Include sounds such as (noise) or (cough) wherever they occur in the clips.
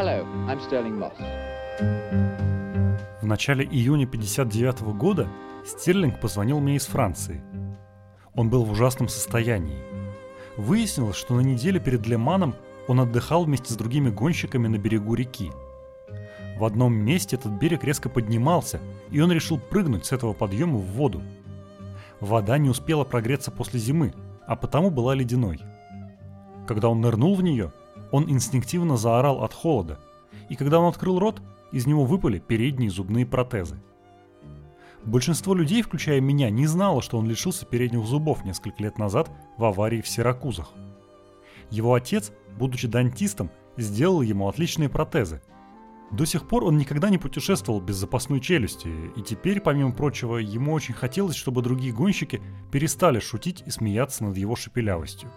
Hello, I'm Sterling Moss. В начале июня 59 года Стерлинг позвонил мне из Франции. Он был в ужасном состоянии. Выяснилось, что на неделе перед Леманом он отдыхал вместе с другими гонщиками на берегу реки. В одном месте этот берег резко поднимался, и он решил прыгнуть с этого подъема в воду. Вода не успела прогреться после зимы, а потому была ледяной. Когда он нырнул в нее, он инстинктивно заорал от холода, и когда он открыл рот, из него выпали передние зубные протезы. Большинство людей, включая меня, не знало, что он лишился передних зубов несколько лет назад в аварии в Сиракузах. Его отец, будучи дантистом, сделал ему отличные протезы. До сих пор он никогда не путешествовал без запасной челюсти, и теперь, помимо прочего, ему очень хотелось, чтобы другие гонщики перестали шутить и смеяться над его шепелявостью.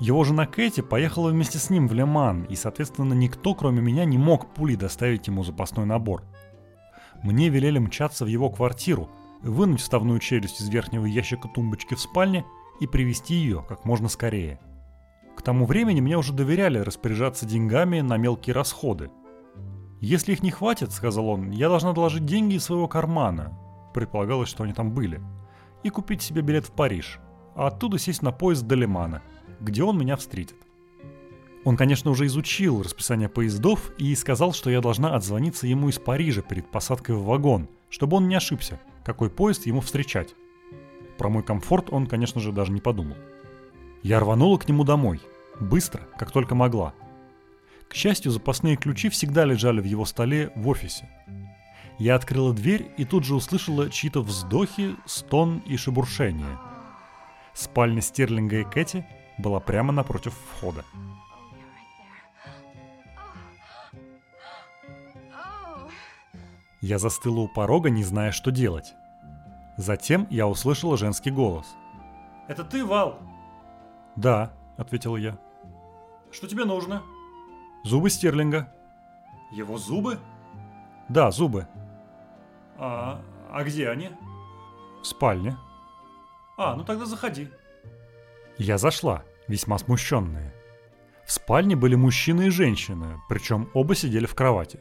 Его жена Кэти поехала вместе с ним в Леман, и, соответственно, никто, кроме меня, не мог пулей доставить ему запасной набор. Мне велели мчаться в его квартиру, вынуть вставную челюсть из верхнего ящика тумбочки в спальне и привести ее как можно скорее. К тому времени мне уже доверяли распоряжаться деньгами на мелкие расходы. «Если их не хватит, — сказал он, — я должна доложить деньги из своего кармана, предполагалось, что они там были, и купить себе билет в Париж, а оттуда сесть на поезд до Лимана — где он меня встретит. Он, конечно, уже изучил расписание поездов и сказал, что я должна отзвониться ему из Парижа перед посадкой в вагон, чтобы он не ошибся, какой поезд ему встречать. Про мой комфорт он, конечно же, даже не подумал. Я рванула к нему домой, быстро, как только могла. К счастью, запасные ключи всегда лежали в его столе в офисе. Я открыла дверь и тут же услышала чьи-то вздохи, стон и шебуршение. Спальня Стерлинга и Кэти – была прямо напротив входа. Я застыла у порога, не зная, что делать. Затем я услышала женский голос. «Это ты, Вал?» «Да», — ответил я. «Что тебе нужно?» «Зубы Стерлинга». «Его зубы?» «Да, зубы». «А, а где они?» «В спальне». «А, ну тогда заходи». Я зашла весьма смущенные. В спальне были мужчина и женщина, причем оба сидели в кровати.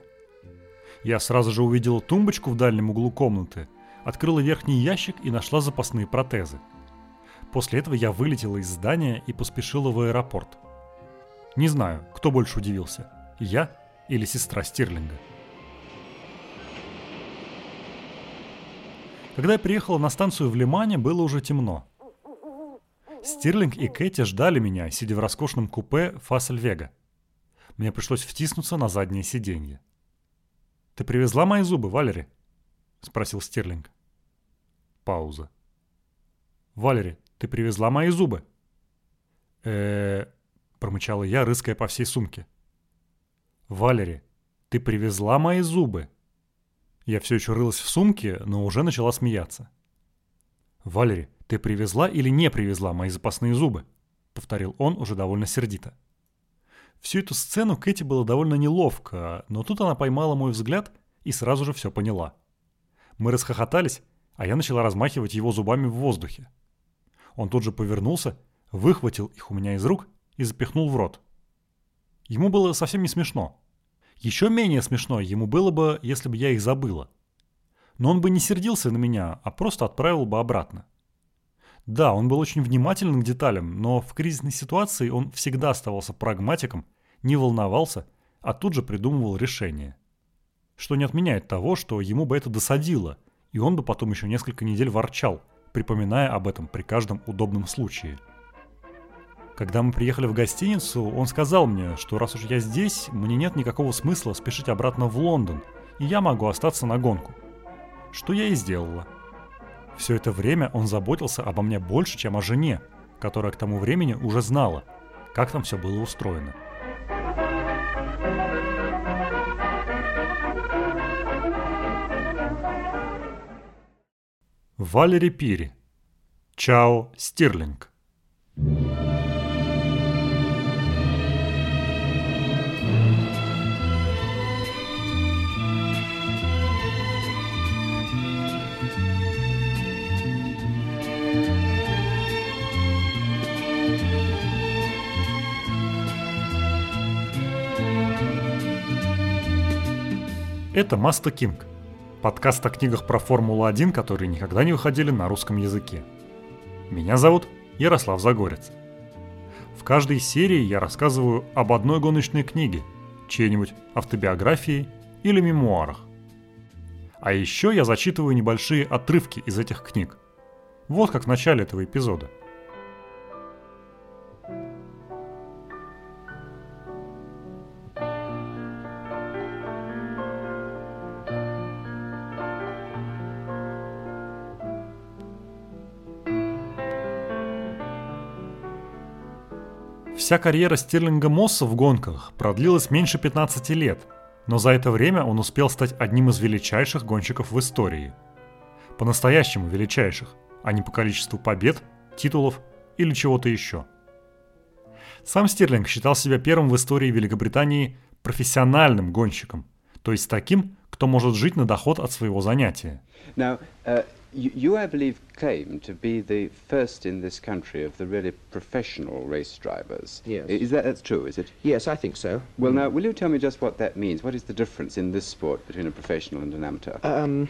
Я сразу же увидела тумбочку в дальнем углу комнаты, открыла верхний ящик и нашла запасные протезы. После этого я вылетела из здания и поспешила в аэропорт. Не знаю, кто больше удивился, я или сестра Стирлинга. Когда я приехала на станцию в Лимане, было уже темно. Стирлинг и Кэти ждали меня, сидя в роскошном купе Фассельвега. Мне пришлось втиснуться на заднее сиденье. «Ты привезла мои зубы, Валери?» — спросил Стирлинг. Пауза. «Валери, ты привезла мои зубы?» э промычала я, рыская по всей сумке. «Валери, ты привезла мои зубы?» Я все еще рылась в сумке, но уже начала смеяться. «Валери, «Ты привезла или не привезла мои запасные зубы?» — повторил он уже довольно сердито. Всю эту сцену Кэти было довольно неловко, но тут она поймала мой взгляд и сразу же все поняла. Мы расхохотались, а я начала размахивать его зубами в воздухе. Он тут же повернулся, выхватил их у меня из рук и запихнул в рот. Ему было совсем не смешно. Еще менее смешно ему было бы, если бы я их забыла. Но он бы не сердился на меня, а просто отправил бы обратно. Да, он был очень внимателен к деталям, но в кризисной ситуации он всегда оставался прагматиком, не волновался, а тут же придумывал решение. Что не отменяет того, что ему бы это досадило, и он бы потом еще несколько недель ворчал, припоминая об этом при каждом удобном случае. Когда мы приехали в гостиницу, он сказал мне, что раз уж я здесь, мне нет никакого смысла спешить обратно в Лондон, и я могу остаться на гонку. Что я и сделала – все это время он заботился обо мне больше, чем о жене, которая к тому времени уже знала, как там все было устроено. Валери Пири. Чао Стирлинг. Это Маста Кинг, подкаст о книгах про Формулу-1, которые никогда не выходили на русском языке. Меня зовут Ярослав Загорец. В каждой серии я рассказываю об одной гоночной книге, чьей-нибудь автобиографии или мемуарах. А еще я зачитываю небольшие отрывки из этих книг. Вот как в начале этого эпизода – Вся карьера Стерлинга Мосса в гонках продлилась меньше 15 лет, но за это время он успел стать одним из величайших гонщиков в истории. По-настоящему величайших, а не по количеству побед, титулов или чего-то еще. Сам Стерлинг считал себя первым в истории Великобритании профессиональным гонщиком, то есть таким, кто может жить на доход от своего занятия. Now, uh, You, I believe, claim to be the first in this country of the really professional race drivers. Yes. Is that that's true? Is it? Yes, I think so. Well, now, will you tell me just what that means? What is the difference in this sport between a professional and an amateur? Um,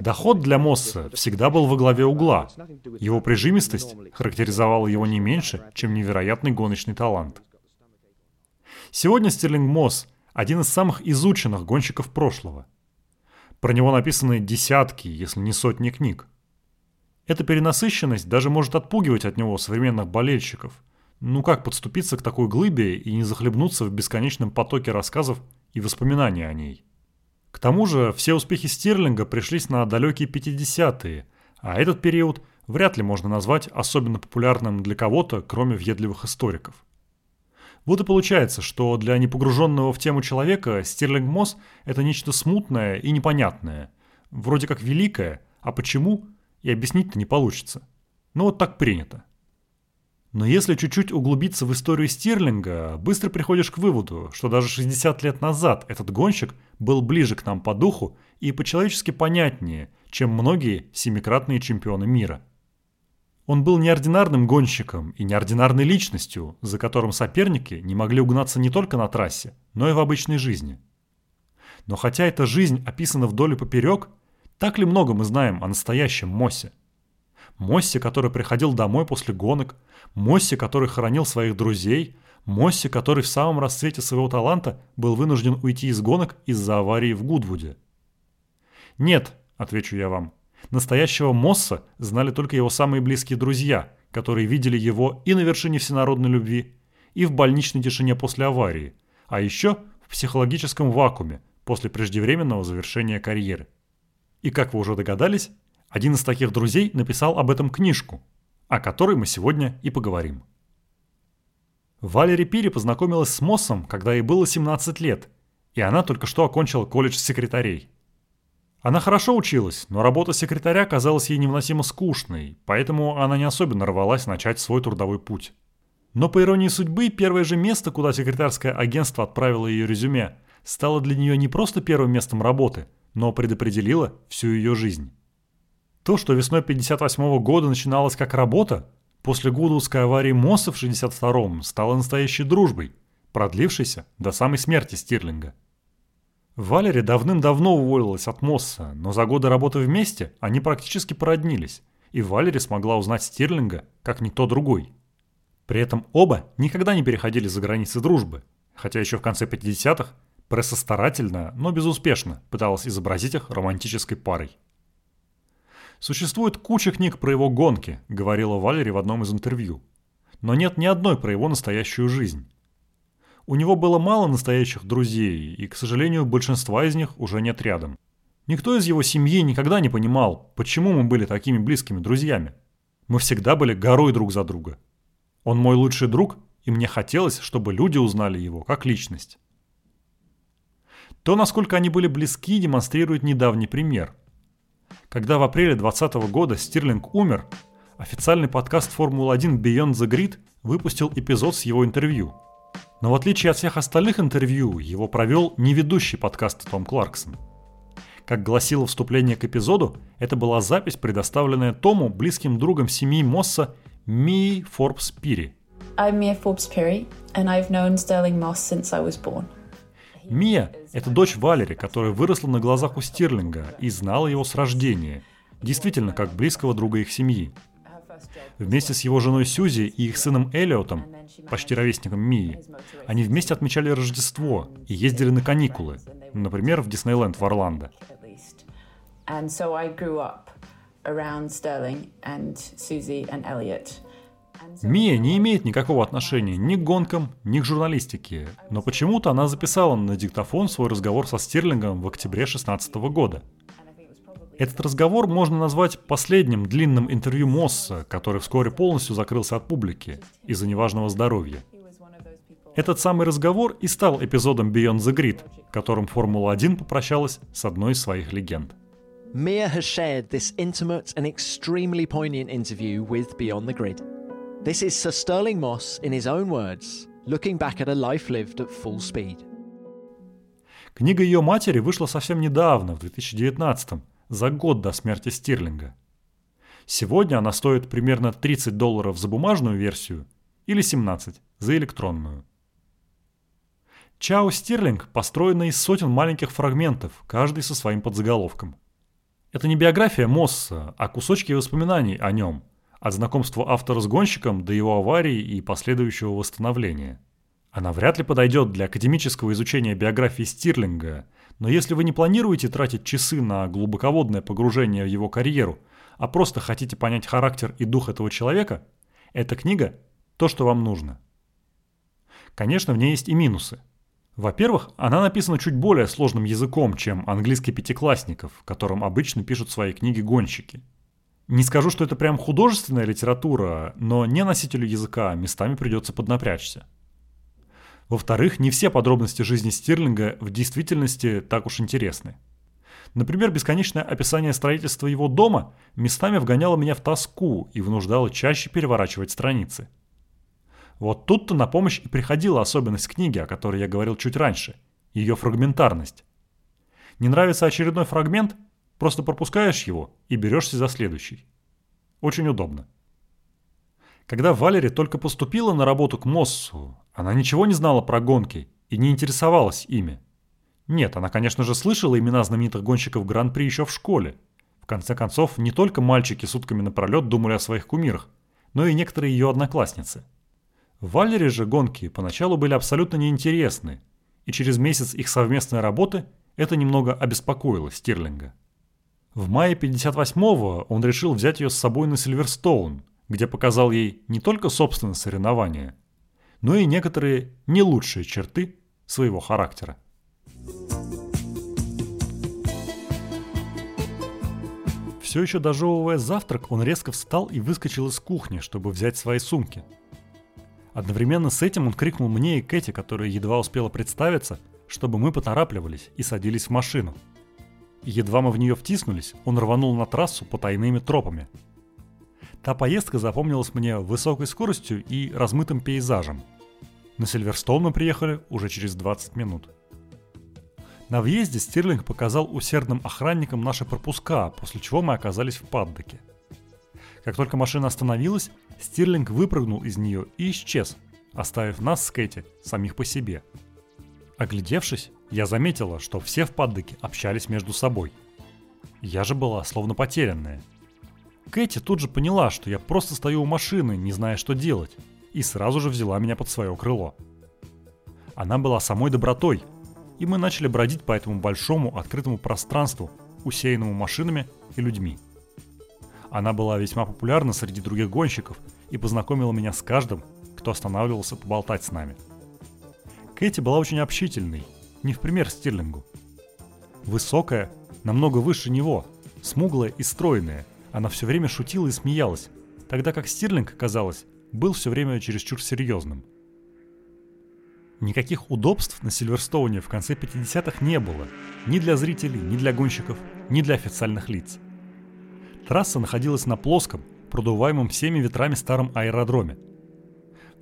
Доход для Мосса всегда был во главе угла. Его прижимистость характеризовала его не меньше, чем невероятный гоночный талант. Сегодня Стерлинг Мосс – один из самых изученных гонщиков прошлого – про него написаны десятки, если не сотни книг. Эта перенасыщенность даже может отпугивать от него современных болельщиков. Ну как подступиться к такой глыбе и не захлебнуться в бесконечном потоке рассказов и воспоминаний о ней? К тому же все успехи Стерлинга пришлись на далекие 50-е, а этот период вряд ли можно назвать особенно популярным для кого-то, кроме въедливых историков. Вот и получается, что для непогруженного в тему человека Стерлинг Мосс – это нечто смутное и непонятное. Вроде как великое, а почему – и объяснить-то не получится. Но вот так принято. Но если чуть-чуть углубиться в историю Стерлинга, быстро приходишь к выводу, что даже 60 лет назад этот гонщик был ближе к нам по духу и по-человечески понятнее, чем многие семикратные чемпионы мира – он был неординарным гонщиком и неординарной личностью, за которым соперники не могли угнаться не только на трассе, но и в обычной жизни. Но хотя эта жизнь описана вдоль и поперек, так ли много мы знаем о настоящем Моссе? Моссе, который приходил домой после гонок, Моссе, который хоронил своих друзей, Моссе, который в самом расцвете своего таланта был вынужден уйти из гонок из-за аварии в Гудвуде. «Нет», — отвечу я вам, Настоящего Мосса знали только его самые близкие друзья, которые видели его и на вершине всенародной любви, и в больничной тишине после аварии, а еще в психологическом вакууме после преждевременного завершения карьеры. И как вы уже догадались, один из таких друзей написал об этом книжку, о которой мы сегодня и поговорим. Валери Пири познакомилась с Моссом, когда ей было 17 лет, и она только что окончила колледж секретарей – она хорошо училась, но работа секретаря казалась ей невыносимо скучной, поэтому она не особенно рвалась начать свой трудовой путь. Но по иронии судьбы, первое же место, куда секретарское агентство отправило ее резюме, стало для нее не просто первым местом работы, но предопределило всю ее жизнь. То, что весной 58 года начиналось как работа, после Гудовской аварии Мосса в 62-м стало настоящей дружбой, продлившейся до самой смерти Стирлинга – Валери давным-давно уволилась от Мосса, но за годы работы вместе они практически породнились, и Валери смогла узнать Стирлинга, как никто другой. При этом оба никогда не переходили за границы дружбы, хотя еще в конце 50-х пресса старательно, но безуспешно пыталась изобразить их романтической парой. «Существует куча книг про его гонки», — говорила Валери в одном из интервью. «Но нет ни одной про его настоящую жизнь. У него было мало настоящих друзей, и, к сожалению, большинства из них уже нет рядом. Никто из его семьи никогда не понимал, почему мы были такими близкими друзьями. Мы всегда были горой друг за друга. Он мой лучший друг, и мне хотелось, чтобы люди узнали его как личность. То, насколько они были близки, демонстрирует недавний пример. Когда в апреле 2020 года Стирлинг умер, официальный подкаст Формула-1 Beyond the Grid выпустил эпизод с его интервью – но в отличие от всех остальных интервью, его провел не ведущий подкаста Том Кларксон. Как гласило вступление к эпизоду, это была запись, предоставленная Тому близким другом семьи Мосса Ми Форбс Пири. Мия – это дочь Валери, которая выросла на глазах у Стирлинга и знала его с рождения, действительно как близкого друга их семьи. Вместе с его женой Сьюзи и их сыном Элиотом, почти ровесником Мии, они вместе отмечали Рождество и ездили на каникулы, например, в Диснейленд в Орландо. Мия не имеет никакого отношения ни к гонкам, ни к журналистике, но почему-то она записала на диктофон свой разговор со Стирлингом в октябре 2016 года. Этот разговор можно назвать последним длинным интервью Мосса, который вскоре полностью закрылся от публики из-за неважного здоровья. Этот самый разговор и стал эпизодом Beyond the Grid, которым Формула-1 попрощалась с одной из своих легенд. Mia has shared this intimate and extremely poignant interview with Beyond the Grid. This is Sir Sterling Moss, in his own words, looking back at a life lived at full speed. Книга ее матери вышла совсем недавно, в 2019 за год до смерти Стирлинга. Сегодня она стоит примерно 30 долларов за бумажную версию или 17 за электронную. Чао Стирлинг построена из сотен маленьких фрагментов, каждый со своим подзаголовком. Это не биография Мосса, а кусочки воспоминаний о нем, от знакомства автора с гонщиком до его аварии и последующего восстановления. Она вряд ли подойдет для академического изучения биографии Стирлинга, но если вы не планируете тратить часы на глубоководное погружение в его карьеру, а просто хотите понять характер и дух этого человека, эта книга – то, что вам нужно. Конечно, в ней есть и минусы. Во-первых, она написана чуть более сложным языком, чем английский пятиклассников, которым обычно пишут свои книги гонщики. Не скажу, что это прям художественная литература, но не носителю языка местами придется поднапрячься. Во-вторых, не все подробности жизни Стирлинга в действительности так уж интересны. Например, бесконечное описание строительства его дома местами вгоняло меня в тоску и вынуждало чаще переворачивать страницы. Вот тут-то на помощь и приходила особенность книги, о которой я говорил чуть раньше – ее фрагментарность. Не нравится очередной фрагмент – просто пропускаешь его и берешься за следующий. Очень удобно. Когда Валери только поступила на работу к Моссу, она ничего не знала про гонки и не интересовалась ими. Нет, она, конечно же, слышала имена знаменитых гонщиков Гран-при еще в школе. В конце концов, не только мальчики сутками напролет думали о своих кумирах, но и некоторые ее одноклассницы. Валери же гонки поначалу были абсолютно неинтересны, и через месяц их совместной работы это немного обеспокоило Стирлинга. В мае 58-го он решил взять ее с собой на Сильверстоун – где показал ей не только собственное соревнование, но и некоторые не лучшие черты своего характера. Все еще дожевывая завтрак, он резко встал и выскочил из кухни, чтобы взять свои сумки. Одновременно с этим он крикнул мне и Кэти, которая едва успела представиться, чтобы мы поторапливались и садились в машину. Едва мы в нее втиснулись, он рванул на трассу по тайными тропами – Та поездка запомнилась мне высокой скоростью и размытым пейзажем. На Сильверстоун мы приехали уже через 20 минут. На въезде Стирлинг показал усердным охранникам наши пропуска, после чего мы оказались в паддоке. Как только машина остановилась, Стирлинг выпрыгнул из нее и исчез, оставив нас с Кэти самих по себе. Оглядевшись, я заметила, что все в паддоке общались между собой. Я же была словно потерянная – Кэти тут же поняла, что я просто стою у машины, не зная, что делать, и сразу же взяла меня под свое крыло. Она была самой добротой, и мы начали бродить по этому большому открытому пространству, усеянному машинами и людьми. Она была весьма популярна среди других гонщиков и познакомила меня с каждым, кто останавливался поболтать с нами. Кэти была очень общительной, не в пример Стирлингу. Высокая, намного выше него, смуглая и стройная – она все время шутила и смеялась, тогда как Стирлинг, казалось, был все время чересчур серьезным. Никаких удобств на Сильверстоуне в конце 50-х не было. Ни для зрителей, ни для гонщиков, ни для официальных лиц. Трасса находилась на плоском, продуваемом всеми ветрами старом аэродроме.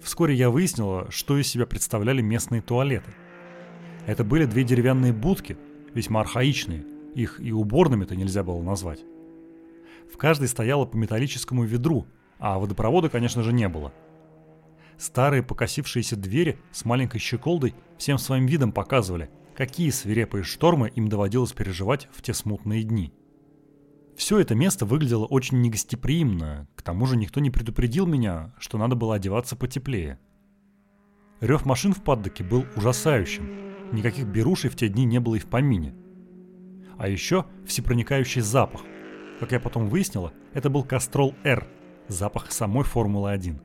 Вскоре я выяснила, что из себя представляли местные туалеты. Это были две деревянные будки, весьма архаичные, их и уборными-то нельзя было назвать. В каждой стояло по металлическому ведру, а водопровода, конечно же, не было. Старые покосившиеся двери с маленькой щеколдой всем своим видом показывали, какие свирепые штормы им доводилось переживать в те смутные дни. Все это место выглядело очень негостеприимно, к тому же никто не предупредил меня, что надо было одеваться потеплее. Рев машин в паддоке был ужасающим, никаких берушей в те дни не было и в помине. А еще всепроникающий запах. Как я потом выяснила, это был Кастрол-Р, запах самой Формулы-1.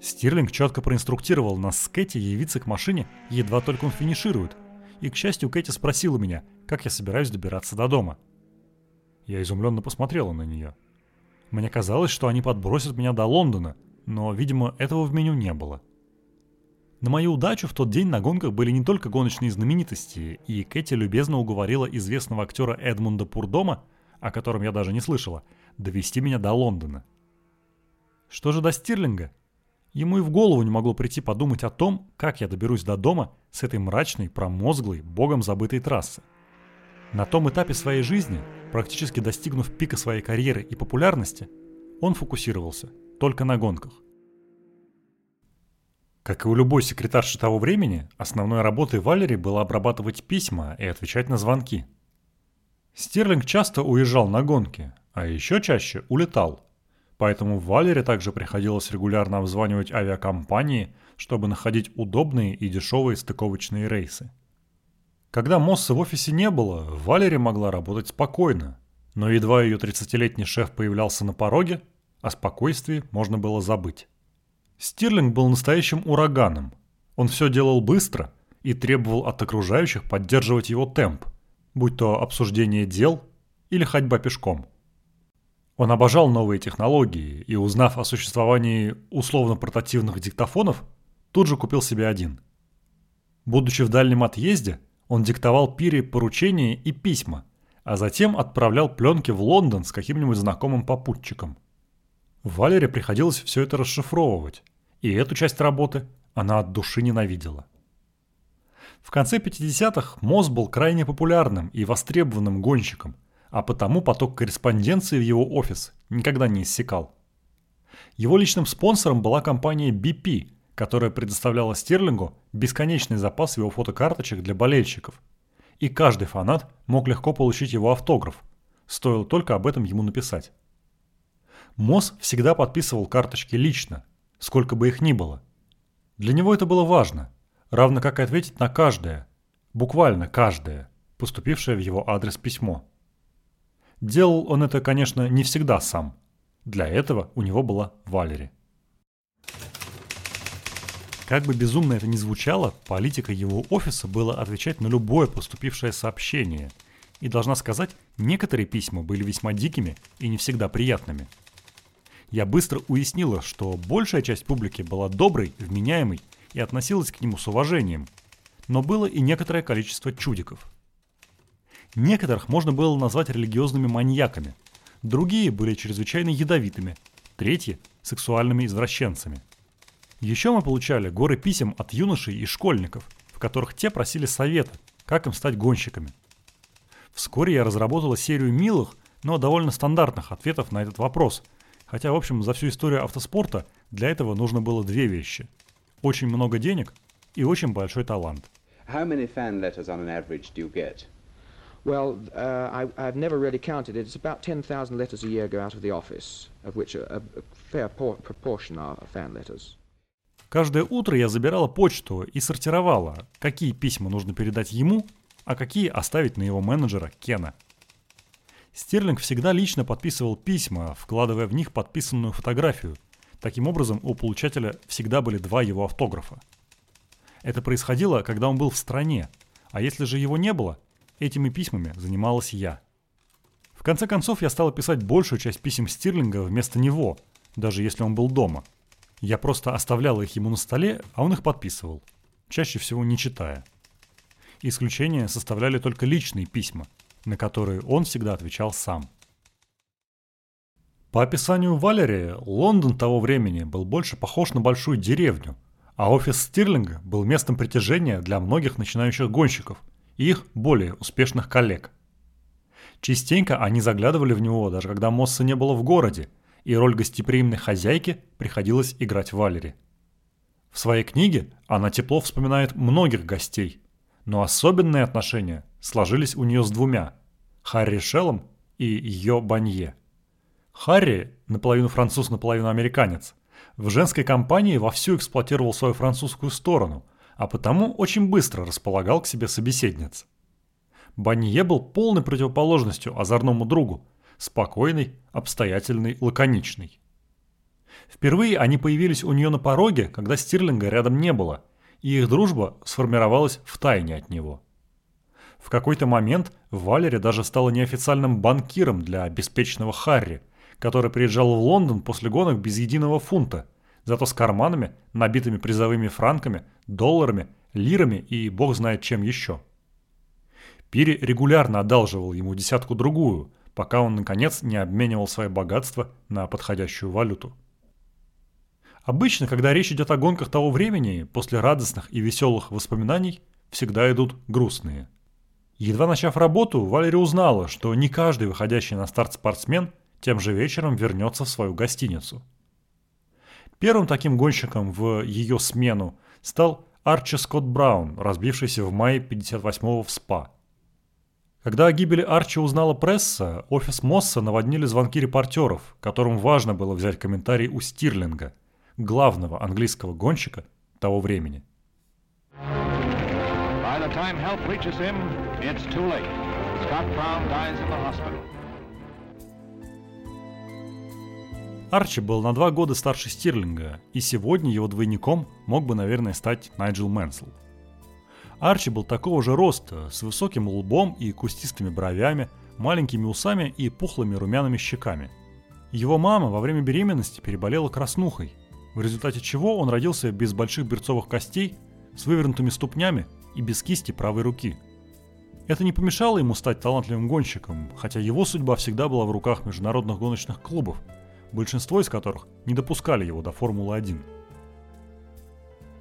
Стирлинг четко проинструктировал нас с Кэти явиться к машине, едва только он финиширует. И, к счастью, Кэти спросила меня, как я собираюсь добираться до дома. Я изумленно посмотрела на нее. Мне казалось, что они подбросят меня до Лондона, но, видимо, этого в меню не было. На мою удачу в тот день на гонках были не только гоночные знаменитости, и Кэти любезно уговорила известного актера Эдмунда Пурдома, о котором я даже не слышала, довести меня до Лондона. Что же до Стирлинга? Ему и в голову не могло прийти подумать о том, как я доберусь до дома с этой мрачной, промозглой, богом забытой трассы. На том этапе своей жизни, практически достигнув пика своей карьеры и популярности, он фокусировался только на гонках. Как и у любой секретарши того времени, основной работой Валери было обрабатывать письма и отвечать на звонки. Стерлинг часто уезжал на гонки, а еще чаще улетал – Поэтому Валере также приходилось регулярно обзванивать авиакомпании, чтобы находить удобные и дешевые стыковочные рейсы. Когда Мосса в офисе не было, Валере могла работать спокойно, но едва ее 30-летний шеф появлялся на пороге, о спокойствии можно было забыть. Стирлинг был настоящим ураганом. Он все делал быстро и требовал от окружающих поддерживать его темп, будь то обсуждение дел или ходьба пешком – он обожал новые технологии и, узнав о существовании условно-портативных диктофонов, тут же купил себе один. Будучи в дальнем отъезде, он диктовал Пире поручения и письма, а затем отправлял пленки в Лондон с каким-нибудь знакомым попутчиком. Валере приходилось все это расшифровывать, и эту часть работы она от души ненавидела. В конце 50-х Мосс был крайне популярным и востребованным гонщиком – а потому поток корреспонденции в его офис никогда не иссякал. Его личным спонсором была компания BP, которая предоставляла Стерлингу бесконечный запас его фотокарточек для болельщиков. И каждый фанат мог легко получить его автограф, стоило только об этом ему написать. Мосс всегда подписывал карточки лично, сколько бы их ни было. Для него это было важно, равно как и ответить на каждое, буквально каждое, поступившее в его адрес письмо. Делал он это, конечно, не всегда сам. Для этого у него была Валери. Как бы безумно это ни звучало, политика его офиса была отвечать на любое поступившее сообщение. И должна сказать, некоторые письма были весьма дикими и не всегда приятными. Я быстро уяснила, что большая часть публики была доброй, вменяемой и относилась к нему с уважением. Но было и некоторое количество чудиков – Некоторых можно было назвать религиозными маньяками, другие были чрезвычайно ядовитыми, третьи – сексуальными извращенцами. Еще мы получали горы писем от юношей и школьников, в которых те просили совета, как им стать гонщиками. Вскоре я разработала серию милых, но довольно стандартных ответов на этот вопрос, хотя, в общем, за всю историю автоспорта для этого нужно было две вещи. Очень много денег и очень большой талант. How many fan letters on an average do you get? Well, uh, I, I've never really counted it. It's about 10,000 letters a year go out of the office, of which a, a fair proportion are fan letters. Каждое утро я забирала почту и сортировала, какие письма нужно передать ему, а какие оставить на его менеджера Кена. Стерлинг всегда лично подписывал письма, вкладывая в них подписанную фотографию. Таким образом, у получателя всегда были два его автографа. Это происходило, когда он был в стране, а если же его не было, Этими письмами занималась я. В конце концов, я стала писать большую часть писем Стирлинга вместо него, даже если он был дома. Я просто оставляла их ему на столе, а он их подписывал, чаще всего не читая. Исключение составляли только личные письма, на которые он всегда отвечал сам. По описанию Валерии, Лондон того времени был больше похож на большую деревню, а офис Стирлинга был местом притяжения для многих начинающих гонщиков – и их более успешных коллег. Частенько они заглядывали в него, даже когда Мосса не было в городе, и роль гостеприимной хозяйки приходилось играть Валери. В своей книге она тепло вспоминает многих гостей, но особенные отношения сложились у нее с двумя – Харри Шеллом и Йо Банье. Харри, наполовину француз, наполовину американец, в женской компании вовсю эксплуатировал свою французскую сторону, а потому очень быстро располагал к себе собеседниц. Банье был полной противоположностью озорному другу, спокойный, обстоятельный, лаконичный. Впервые они появились у нее на пороге, когда Стирлинга рядом не было, и их дружба сформировалась в тайне от него. В какой-то момент Валери даже стала неофициальным банкиром для обеспеченного Харри, который приезжал в Лондон после гонок без единого фунта, зато с карманами, набитыми призовыми франками, долларами, лирами и бог знает чем еще. Пири регулярно одалживал ему десятку-другую, пока он, наконец, не обменивал свое богатство на подходящую валюту. Обычно, когда речь идет о гонках того времени, после радостных и веселых воспоминаний всегда идут грустные. Едва начав работу, Валерия узнала, что не каждый выходящий на старт спортсмен тем же вечером вернется в свою гостиницу. Первым таким гонщиком в ее смену стал Арчи Скотт Браун, разбившийся в мае 58-го в СПА. Когда о гибели Арчи узнала пресса, офис Мосса наводнили звонки репортеров, которым важно было взять комментарий у Стирлинга – главного английского гонщика того времени. Арчи был на два года старше Стирлинга, и сегодня его двойником мог бы, наверное, стать Найджел Мэнсел. Арчи был такого же роста, с высоким лбом и кустистыми бровями, маленькими усами и пухлыми румяными щеками. Его мама во время беременности переболела краснухой – в результате чего он родился без больших берцовых костей, с вывернутыми ступнями и без кисти правой руки. Это не помешало ему стать талантливым гонщиком, хотя его судьба всегда была в руках международных гоночных клубов, большинство из которых не допускали его до Формулы-1.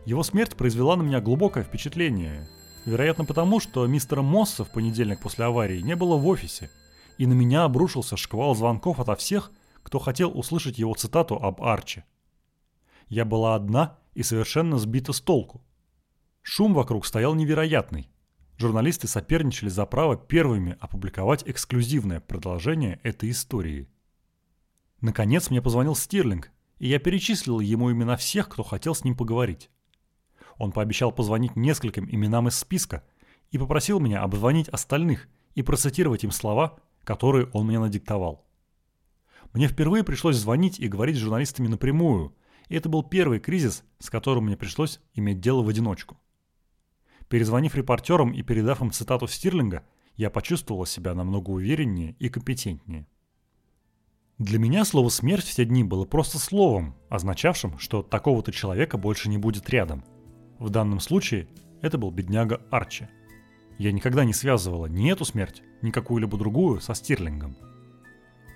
Его смерть произвела на меня глубокое впечатление, вероятно потому, что мистера Мосса в понедельник после аварии не было в офисе, и на меня обрушился шквал звонков ото всех, кто хотел услышать его цитату об Арчи – я была одна и совершенно сбита с толку. Шум вокруг стоял невероятный. Журналисты соперничали за право первыми опубликовать эксклюзивное продолжение этой истории. Наконец мне позвонил Стирлинг, и я перечислил ему имена всех, кто хотел с ним поговорить. Он пообещал позвонить нескольким именам из списка и попросил меня обзвонить остальных и процитировать им слова, которые он мне надиктовал. Мне впервые пришлось звонить и говорить с журналистами напрямую – и это был первый кризис, с которым мне пришлось иметь дело в одиночку. Перезвонив репортерам и передав им цитату Стирлинга, я почувствовала себя намного увереннее и компетентнее. Для меня слово «смерть» в дни было просто словом, означавшим, что такого-то человека больше не будет рядом. В данном случае это был бедняга Арчи. Я никогда не связывала ни эту смерть, ни какую-либо другую со Стирлингом.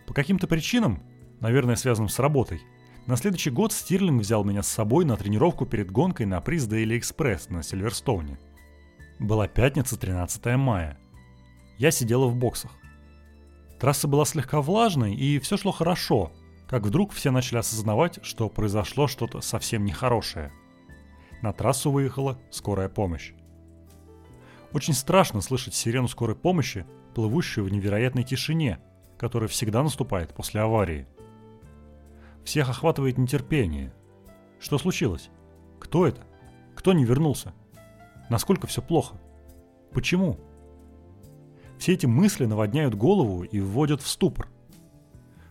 По каким-то причинам, наверное, связанным с работой – на следующий год Стирлинг взял меня с собой на тренировку перед гонкой на приз Daily Express на Сильверстоуне. Была пятница, 13 мая. Я сидела в боксах. Трасса была слегка влажной, и все шло хорошо, как вдруг все начали осознавать, что произошло что-то совсем нехорошее. На трассу выехала скорая помощь. Очень страшно слышать сирену скорой помощи, плывущую в невероятной тишине, которая всегда наступает после аварии – всех охватывает нетерпение. Что случилось? Кто это? Кто не вернулся? Насколько все плохо? Почему? Все эти мысли наводняют голову и вводят в ступор.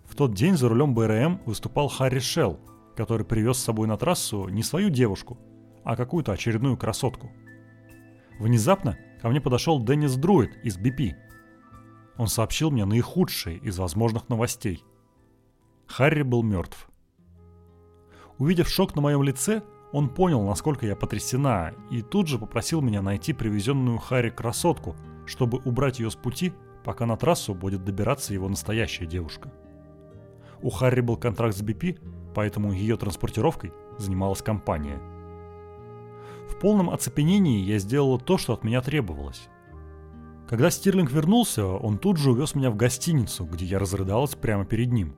В тот день за рулем БРМ выступал Харри Шелл, который привез с собой на трассу не свою девушку, а какую-то очередную красотку. Внезапно ко мне подошел Деннис Друид из BP. Он сообщил мне наихудшие из возможных новостей. Харри был мертв. Увидев шок на моем лице, он понял, насколько я потрясена, и тут же попросил меня найти привезенную Харри красотку, чтобы убрать ее с пути, пока на трассу будет добираться его настоящая девушка. У Харри был контракт с BP, поэтому ее транспортировкой занималась компания. В полном оцепенении я сделала то, что от меня требовалось. Когда Стирлинг вернулся, он тут же увез меня в гостиницу, где я разрыдалась прямо перед ним.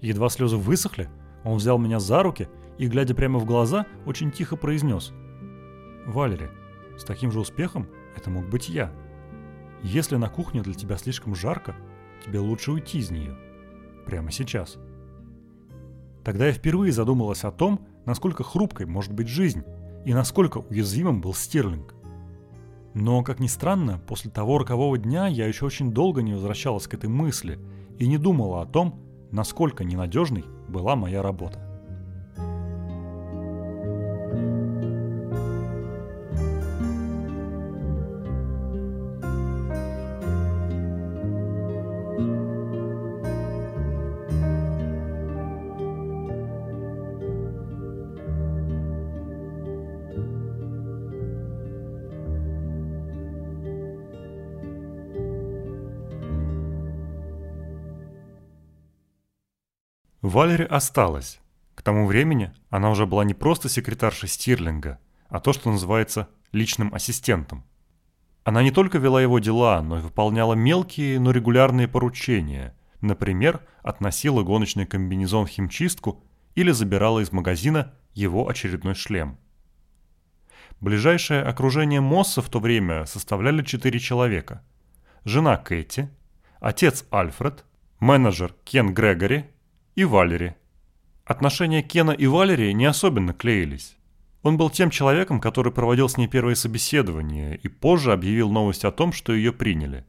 Едва слезы высохли, он взял меня за руки и, глядя прямо в глаза, очень тихо произнес. «Валери, с таким же успехом это мог быть я. Если на кухне для тебя слишком жарко, тебе лучше уйти из нее. Прямо сейчас». Тогда я впервые задумалась о том, насколько хрупкой может быть жизнь и насколько уязвимым был Стирлинг. Но, как ни странно, после того рокового дня я еще очень долго не возвращалась к этой мысли и не думала о том, насколько ненадежной была моя работа. Валери осталась. К тому времени она уже была не просто секретаршей Стирлинга, а то, что называется личным ассистентом. Она не только вела его дела, но и выполняла мелкие, но регулярные поручения. Например, относила гоночный комбинезон в химчистку или забирала из магазина его очередной шлем. Ближайшее окружение Мосса в то время составляли четыре человека. Жена Кэти, отец Альфред, менеджер Кен Грегори и Валери. Отношения Кена и Валери не особенно клеились. Он был тем человеком, который проводил с ней первые собеседования и позже объявил новость о том, что ее приняли.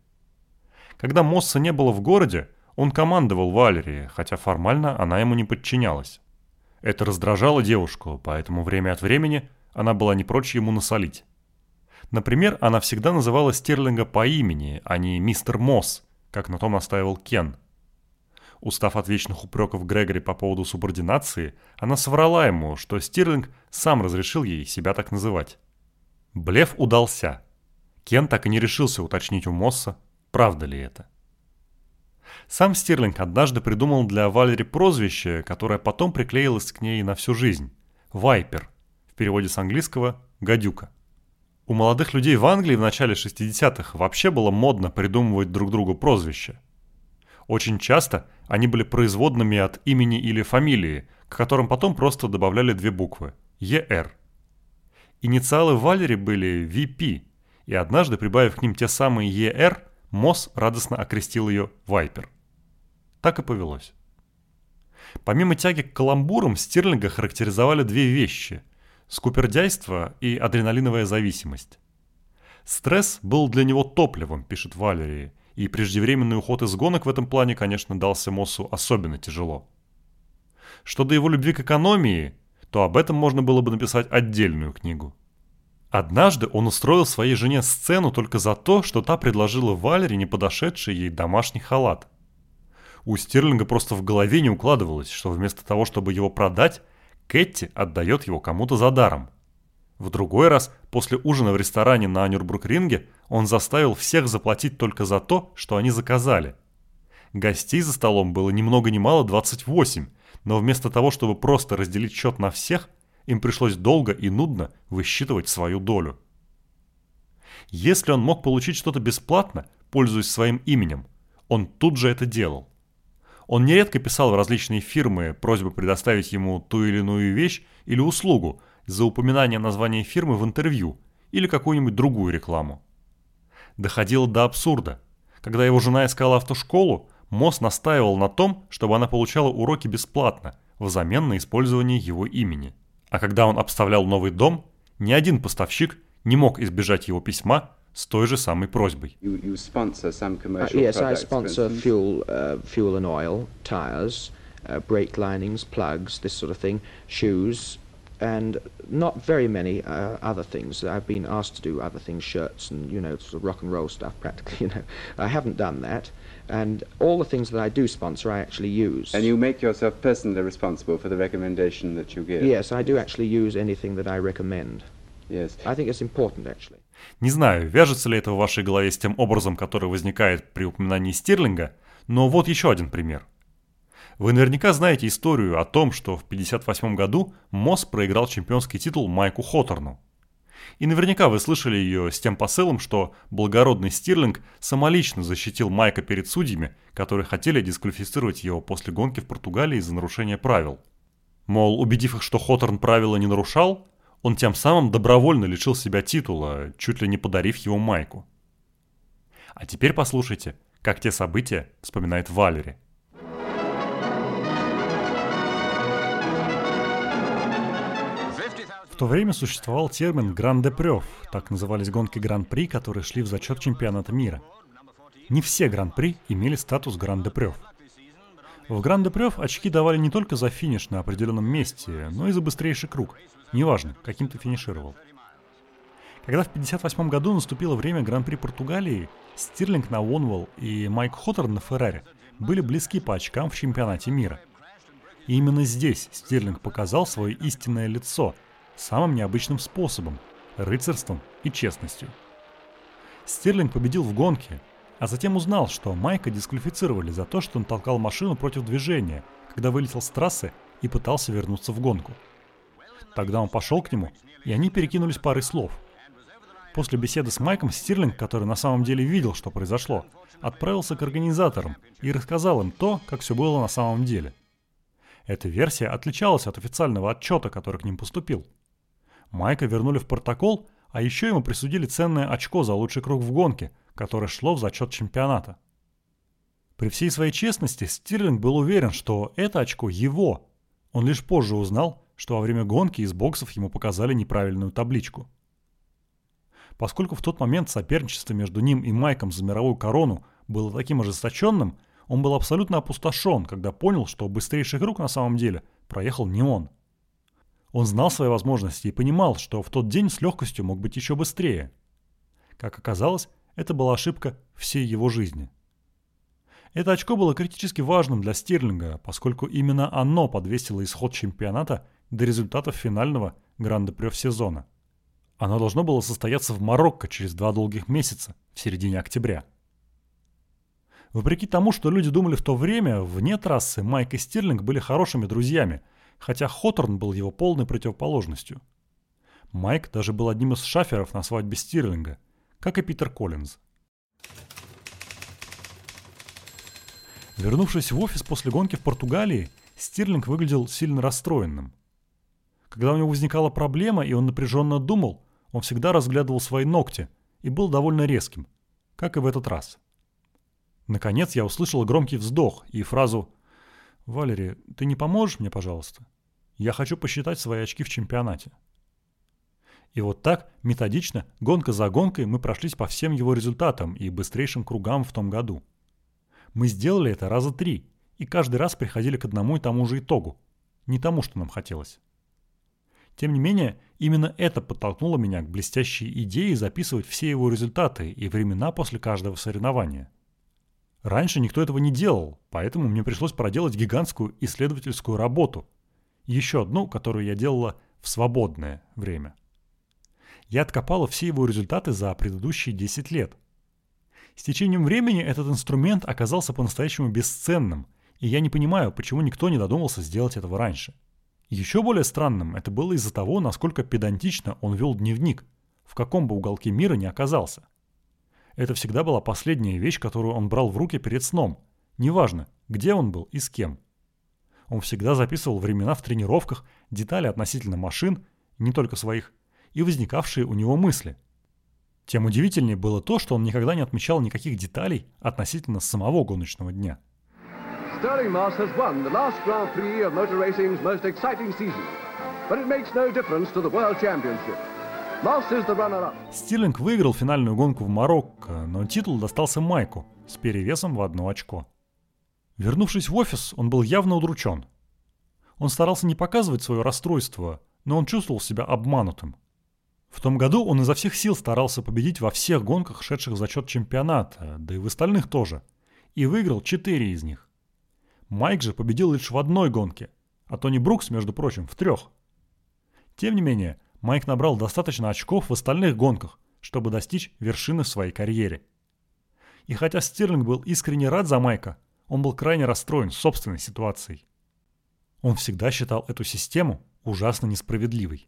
Когда Мосса не было в городе, он командовал Валерии, хотя формально она ему не подчинялась. Это раздражало девушку, поэтому время от времени она была не прочь ему насолить. Например, она всегда называла Стерлинга по имени, а не мистер Мосс, как на том настаивал Кен – Устав от вечных упреков Грегори по поводу субординации, она соврала ему, что Стирлинг сам разрешил ей себя так называть. Блеф удался. Кен так и не решился уточнить у Мосса, правда ли это. Сам Стирлинг однажды придумал для Валери прозвище, которое потом приклеилось к ней на всю жизнь – «Вайпер», в переводе с английского «гадюка». У молодых людей в Англии в начале 60-х вообще было модно придумывать друг другу прозвища. Очень часто они были производными от имени или фамилии, к которым потом просто добавляли две буквы – ЕР. Инициалы Валери были VP, и однажды, прибавив к ним те самые ЕР, Мосс радостно окрестил ее Вайпер. Так и повелось. Помимо тяги к каламбурам, Стирлинга характеризовали две вещи – скупердяйство и адреналиновая зависимость. Стресс был для него топливом, пишет Валерий, и преждевременный уход из гонок в этом плане, конечно, дался Моссу особенно тяжело. Что до его любви к экономии, то об этом можно было бы написать отдельную книгу. Однажды он устроил своей жене сцену только за то, что та предложила Валере не подошедший ей домашний халат. У Стирлинга просто в голове не укладывалось, что вместо того, чтобы его продать, Кэти отдает его кому-то за даром. В другой раз, после ужина в ресторане на Нюрбург-ринге, он заставил всех заплатить только за то, что они заказали. Гостей за столом было ни много ни мало 28, но вместо того, чтобы просто разделить счет на всех, им пришлось долго и нудно высчитывать свою долю. Если он мог получить что-то бесплатно, пользуясь своим именем, он тут же это делал. Он нередко писал в различные фирмы просьбы предоставить ему ту или иную вещь или услугу за упоминание названия фирмы в интервью или какую-нибудь другую рекламу доходило до абсурда. Когда его жена искала автошколу, Мосс настаивал на том, чтобы она получала уроки бесплатно, взамен на использование его имени. А когда он обставлял новый дом, ни один поставщик не мог избежать его письма с той же самой просьбой. You, you sponsor some Uh, commercial yes, I products, for sponsor instance. fuel, uh, fuel and oil, tyres, uh, brake linings, plugs, this sort of thing, shoes, and not very many uh, other things. I've been asked to do other things, shirts and you know sort of rock and roll stuff. Practically, (laughs) you know, I haven't done that. And all the things that I do sponsor, I actually use. And you make yourself personally responsible for the recommendation that you give. Yes, I do actually use anything that I recommend. Yes. I think it's important actually. Не знаю, вяжется ли это в вашей голове с тем образом, который возникает при упоминании Стирлинга, но вот еще один пример. Вы наверняка знаете историю о том, что в 1958 году Мосс проиграл чемпионский титул Майку Хоторну. И наверняка вы слышали ее с тем посылом, что благородный Стирлинг самолично защитил Майка перед судьями, которые хотели дисквалифицировать его после гонки в Португалии за нарушение правил. Мол, убедив их, что Хоторн правила не нарушал, он тем самым добровольно лишил себя титула, чуть ли не подарив его майку. А теперь послушайте, как те события вспоминает Валери. В то время существовал термин «гран-де-прёв», так назывались гонки Гран-при, которые шли в зачет чемпионата мира. Не все Гран-при имели статус Гран-де-прёв. В Гран-де-прёв очки давали не только за финиш на определенном месте, но и за быстрейший круг. Неважно, каким ты финишировал. Когда в 1958 году наступило время Гран-при Португалии, Стирлинг на Уонвелл и Майк Хоттерн на Феррари были близки по очкам в чемпионате мира. И именно здесь Стирлинг показал свое истинное лицо – самым необычным способом – рыцарством и честностью. Стерлинг победил в гонке, а затем узнал, что Майка дисквалифицировали за то, что он толкал машину против движения, когда вылетел с трассы и пытался вернуться в гонку. Тогда он пошел к нему, и они перекинулись парой слов. После беседы с Майком Стирлинг, который на самом деле видел, что произошло, отправился к организаторам и рассказал им то, как все было на самом деле. Эта версия отличалась от официального отчета, который к ним поступил – Майка вернули в протокол, а еще ему присудили ценное очко за лучший круг в гонке, которое шло в зачет чемпионата. При всей своей честности Стирлинг был уверен, что это очко его. Он лишь позже узнал, что во время гонки из боксов ему показали неправильную табличку. Поскольку в тот момент соперничество между ним и Майком за мировую корону было таким ожесточенным, он был абсолютно опустошен, когда понял, что быстрейший круг на самом деле проехал не он. Он знал свои возможности и понимал, что в тот день с легкостью мог быть еще быстрее. Как оказалось, это была ошибка всей его жизни. Это очко было критически важным для Стирлинга, поскольку именно оно подвесило исход чемпионата до результатов финального Гран-де-Прёв сезона. Оно должно было состояться в Марокко через два долгих месяца, в середине октября. Вопреки тому, что люди думали в то время, вне трассы Майк и Стирлинг были хорошими друзьями – хотя Хоторн был его полной противоположностью. Майк даже был одним из шаферов на свадьбе Стирлинга, как и Питер Коллинз. Вернувшись в офис после гонки в Португалии, Стирлинг выглядел сильно расстроенным. Когда у него возникала проблема и он напряженно думал, он всегда разглядывал свои ногти и был довольно резким, как и в этот раз. Наконец я услышал громкий вздох и фразу «Валери, ты не поможешь мне, пожалуйста? Я хочу посчитать свои очки в чемпионате». И вот так, методично, гонка за гонкой, мы прошлись по всем его результатам и быстрейшим кругам в том году. Мы сделали это раза три, и каждый раз приходили к одному и тому же итогу. Не тому, что нам хотелось. Тем не менее, именно это подтолкнуло меня к блестящей идее записывать все его результаты и времена после каждого соревнования. Раньше никто этого не делал, поэтому мне пришлось проделать гигантскую исследовательскую работу. Еще одну, которую я делала в свободное время. Я откопала все его результаты за предыдущие 10 лет. С течением времени этот инструмент оказался по-настоящему бесценным, и я не понимаю, почему никто не додумался сделать этого раньше. Еще более странным это было из-за того, насколько педантично он вел дневник, в каком бы уголке мира не оказался – это всегда была последняя вещь, которую он брал в руки перед сном. Неважно, где он был и с кем. Он всегда записывал времена в тренировках, детали относительно машин, не только своих, и возникавшие у него мысли. Тем удивительнее было то, что он никогда не отмечал никаких деталей относительно самого гоночного дня. Sterling Moss has won the last Grand Prix of motor racing's most exciting season, but it makes no difference to the World Championship. Стирлинг выиграл финальную гонку в Марокко, но титул достался Майку с перевесом в одно очко. Вернувшись в офис, он был явно удручен. Он старался не показывать свое расстройство, но он чувствовал себя обманутым. В том году он изо всех сил старался победить во всех гонках, шедших в зачет чемпионата, да и в остальных тоже, и выиграл четыре из них. Майк же победил лишь в одной гонке, а Тони Брукс, между прочим, в трех. Тем не менее, Майк набрал достаточно очков в остальных гонках, чтобы достичь вершины в своей карьере. И хотя Стирлинг был искренне рад за Майка, он был крайне расстроен собственной ситуацией. Он всегда считал эту систему ужасно несправедливой.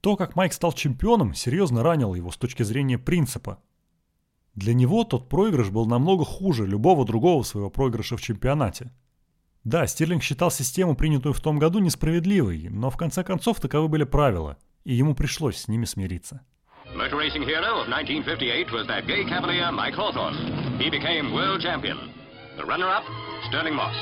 То, как Майк стал чемпионом, серьезно ранило его с точки зрения принципа. Для него тот проигрыш был намного хуже любого другого своего проигрыша в чемпионате. Да, Стирлинг считал систему, принятую в том году, несправедливой, но в конце концов таковы были правила, и ему пришлось с ними смириться. Motor racing hero of 1958 was that gay cavalier Mike Hawthorne. He became world champion. The runner-up, Sterling Moss.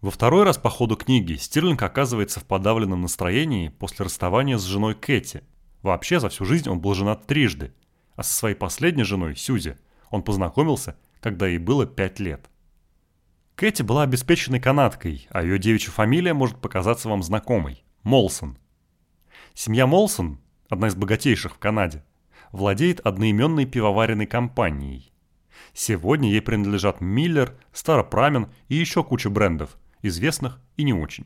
Во второй раз по ходу книги Стирлинг оказывается в подавленном настроении после расставания с женой Кэти. Вообще за всю жизнь он был женат трижды, а со своей последней женой, Сьюзи, он познакомился, когда ей было пять лет. Кэти была обеспеченной канадкой, а ее девичья фамилия может показаться вам знакомой – Молсон. Семья Молсон, одна из богатейших в Канаде, владеет одноименной пивоваренной компанией. Сегодня ей принадлежат Миллер, Старопрамен и еще куча брендов, известных и не очень.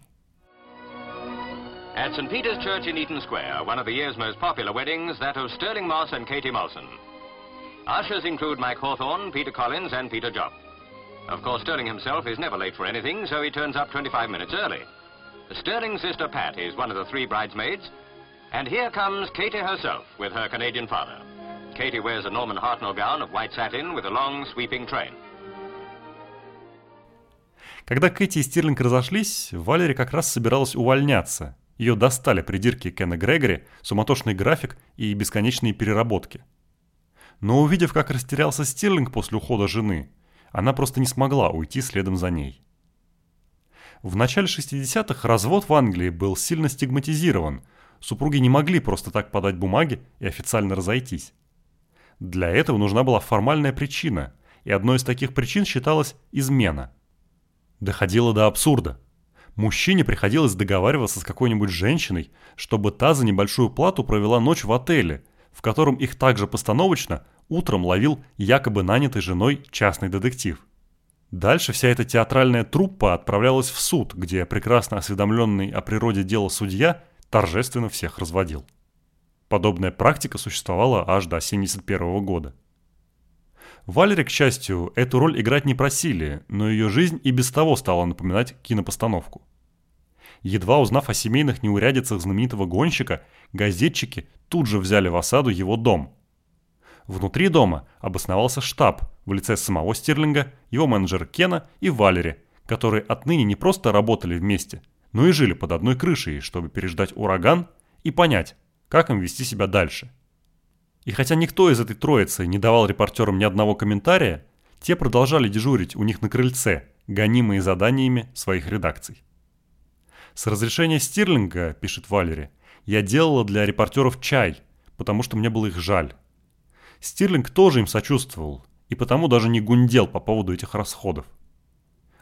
At St. Peter's Church in Eaton Square, one of the year's most popular weddings, that of Sterling Moss and Katie Molson. Ushers include Mike Hawthorne, Peter Collins, and Peter Jopp. Of course, Sterling himself is never late for anything, so he turns up 25 minutes early. Sterling's sister Pat is one of the three bridesmaids, and here comes Katie herself with her Canadian father. Katie wears a Norman Hartnell gown of white satin with a long sweeping train. Когда Кэти и Стирлинг разошлись, Валери как раз собиралась увольняться. Ее достали придирки Кена Грегори, суматошный график и бесконечные переработки. Но увидев, как растерялся Стирлинг после ухода жены, она просто не смогла уйти следом за ней. В начале 60-х развод в Англии был сильно стигматизирован. Супруги не могли просто так подать бумаги и официально разойтись. Для этого нужна была формальная причина, и одной из таких причин считалась измена. Доходило до абсурда. Мужчине приходилось договариваться с какой-нибудь женщиной, чтобы та за небольшую плату провела ночь в отеле, в котором их также постановочно утром ловил якобы нанятой женой частный детектив. Дальше вся эта театральная труппа отправлялась в суд, где прекрасно осведомленный о природе дела судья торжественно всех разводил. Подобная практика существовала аж до 1971 года. Валере, к счастью, эту роль играть не просили, но ее жизнь и без того стала напоминать кинопостановку. Едва узнав о семейных неурядицах знаменитого гонщика, газетчики тут же взяли в осаду его дом. Внутри дома обосновался штаб в лице самого Стирлинга, его менеджера Кена и Валери, которые отныне не просто работали вместе, но и жили под одной крышей, чтобы переждать ураган и понять, как им вести себя дальше. И хотя никто из этой троицы не давал репортерам ни одного комментария, те продолжали дежурить у них на крыльце, гонимые заданиями своих редакций. С разрешения Стирлинга, пишет Валери, я делала для репортеров чай, потому что мне было их жаль. Стирлинг тоже им сочувствовал, и потому даже не гундел по поводу этих расходов.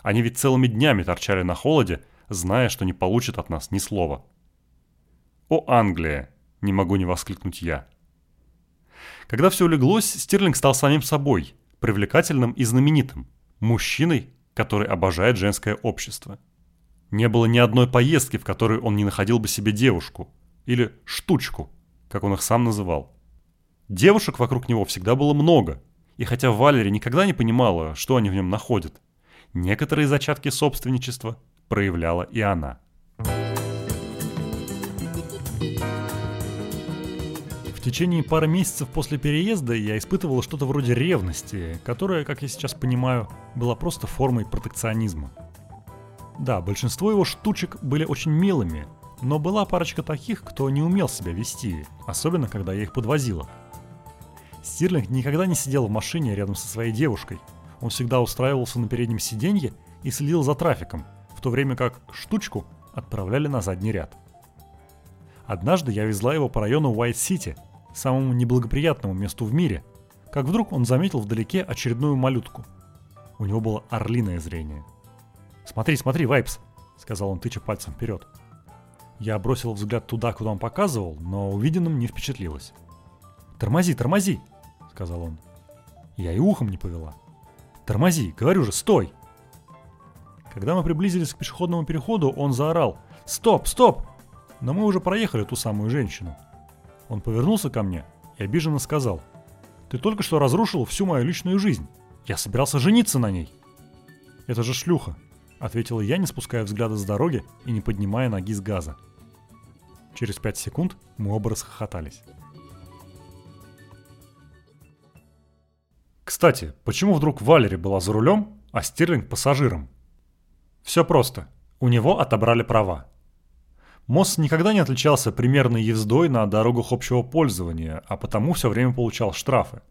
Они ведь целыми днями торчали на холоде, зная, что не получат от нас ни слова. «О, Англия!» – не могу не воскликнуть я. Когда все улеглось, Стирлинг стал самим собой, привлекательным и знаменитым, мужчиной, который обожает женское общество. Не было ни одной поездки, в которой он не находил бы себе девушку, или штучку, как он их сам называл. Девушек вокруг него всегда было много, и хотя Валери никогда не понимала, что они в нем находят, некоторые зачатки собственничества проявляла и она. В течение пары месяцев после переезда я испытывал что-то вроде ревности, которая, как я сейчас понимаю, была просто формой протекционизма. Да, большинство его штучек были очень милыми, но была парочка таких, кто не умел себя вести, особенно когда я их подвозила. Стирлинг никогда не сидел в машине рядом со своей девушкой. Он всегда устраивался на переднем сиденье и следил за трафиком, в то время как штучку отправляли на задний ряд. Однажды я везла его по району Уайт-Сити, самому неблагоприятному месту в мире, как вдруг он заметил вдалеке очередную малютку. У него было орлиное зрение. «Смотри, смотри, Вайпс!» — сказал он, тыча пальцем вперед. Я бросил взгляд туда, куда он показывал, но увиденным не впечатлилось. «Тормози, тормози!» — сказал он. Я и ухом не повела. «Тормози, говорю же, стой!» Когда мы приблизились к пешеходному переходу, он заорал «Стоп, стоп!» Но мы уже проехали ту самую женщину. Он повернулся ко мне и обиженно сказал «Ты только что разрушил всю мою личную жизнь. Я собирался жениться на ней». «Это же шлюха», — ответила я, не спуская взгляда с дороги и не поднимая ноги с газа. Через пять секунд мы оба расхохотались. Кстати, почему вдруг Валери была за рулем, а Стирлинг пассажиром? Все просто. У него отобрали права. Мосс никогда не отличался примерной ездой на дорогах общего пользования, а потому все время получал штрафы.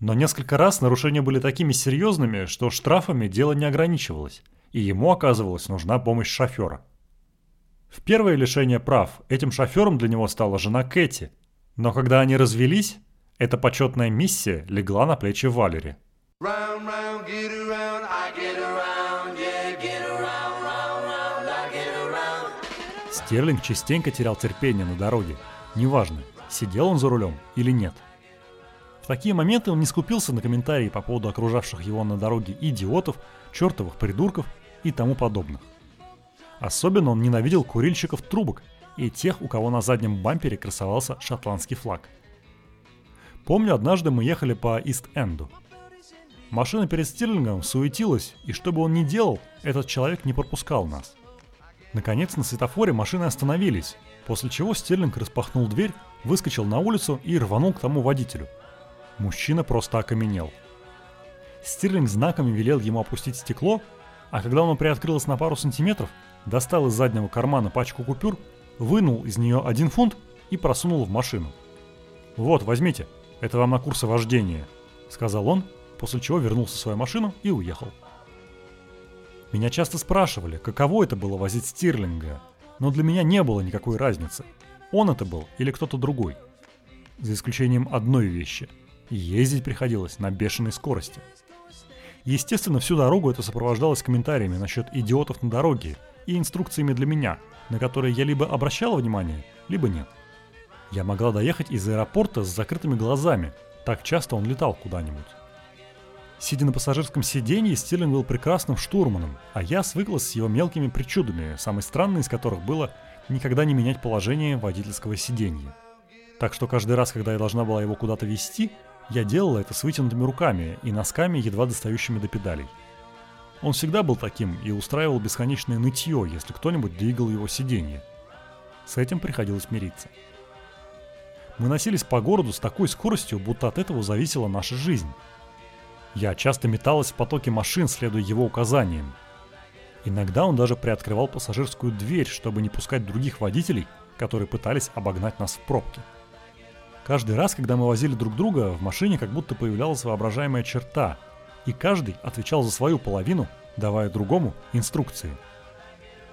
Но несколько раз нарушения были такими серьезными, что штрафами дело не ограничивалось, и ему оказывалась нужна помощь шофера. В первое лишение прав этим шофером для него стала жена Кэти, но когда они развелись, эта почетная миссия легла на плечи Валери. Round, round, get around, I get around, yeah, get around, round, round, I get around. Стерлинг частенько терял терпение на дороге. Неважно, сидел он за рулем или нет. В такие моменты он не скупился на комментарии по поводу окружавших его на дороге идиотов, чертовых придурков и тому подобных. Особенно он ненавидел курильщиков трубок и тех, у кого на заднем бампере красовался шотландский флаг. Помню, однажды мы ехали по Ист-Энду – Машина перед Стирлингом суетилась, и что бы он ни делал, этот человек не пропускал нас. Наконец на светофоре машины остановились, после чего Стерлинг распахнул дверь, выскочил на улицу и рванул к тому водителю. Мужчина просто окаменел. Стирлинг знаками велел ему опустить стекло, а когда оно приоткрылось на пару сантиметров, достал из заднего кармана пачку купюр, вынул из нее один фунт и просунул в машину. «Вот, возьмите, это вам на курсы вождения», — сказал он после чего вернулся в свою машину и уехал. Меня часто спрашивали, каково это было возить Стирлинга, но для меня не было никакой разницы, он это был или кто-то другой. За исключением одной вещи – ездить приходилось на бешеной скорости. Естественно, всю дорогу это сопровождалось комментариями насчет идиотов на дороге и инструкциями для меня, на которые я либо обращала внимание, либо нет. Я могла доехать из аэропорта с закрытыми глазами, так часто он летал куда-нибудь. Сидя на пассажирском сиденье, Стиллинг был прекрасным штурманом, а я свыклась с его мелкими причудами, самой странной из которых было никогда не менять положение водительского сиденья. Так что каждый раз, когда я должна была его куда-то вести, я делала это с вытянутыми руками и носками, едва достающими до педалей. Он всегда был таким и устраивал бесконечное нытье, если кто-нибудь двигал его сиденье. С этим приходилось мириться. Мы носились по городу с такой скоростью, будто от этого зависела наша жизнь – я часто металась в потоке машин, следуя его указаниям. Иногда он даже приоткрывал пассажирскую дверь, чтобы не пускать других водителей, которые пытались обогнать нас в пробке. Каждый раз, когда мы возили друг друга, в машине как будто появлялась воображаемая черта, и каждый отвечал за свою половину, давая другому инструкции.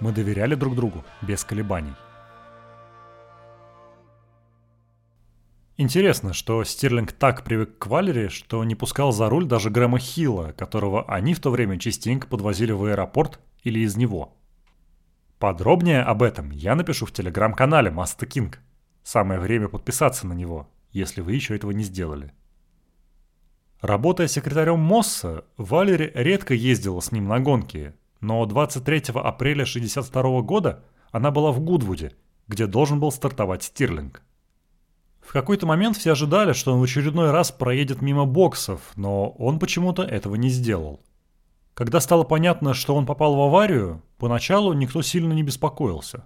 Мы доверяли друг другу без колебаний. Интересно, что Стирлинг так привык к Валере, что не пускал за руль даже Грэма Хилла, которого они в то время частенько подвозили в аэропорт или из него. Подробнее об этом я напишу в телеграм-канале Маста Кинг. Самое время подписаться на него, если вы еще этого не сделали. Работая секретарем Мосса, Валери редко ездила с ним на гонки, но 23 апреля 1962 года она была в Гудвуде, где должен был стартовать Стирлинг. В какой-то момент все ожидали, что он в очередной раз проедет мимо боксов, но он почему-то этого не сделал. Когда стало понятно, что он попал в аварию, поначалу никто сильно не беспокоился.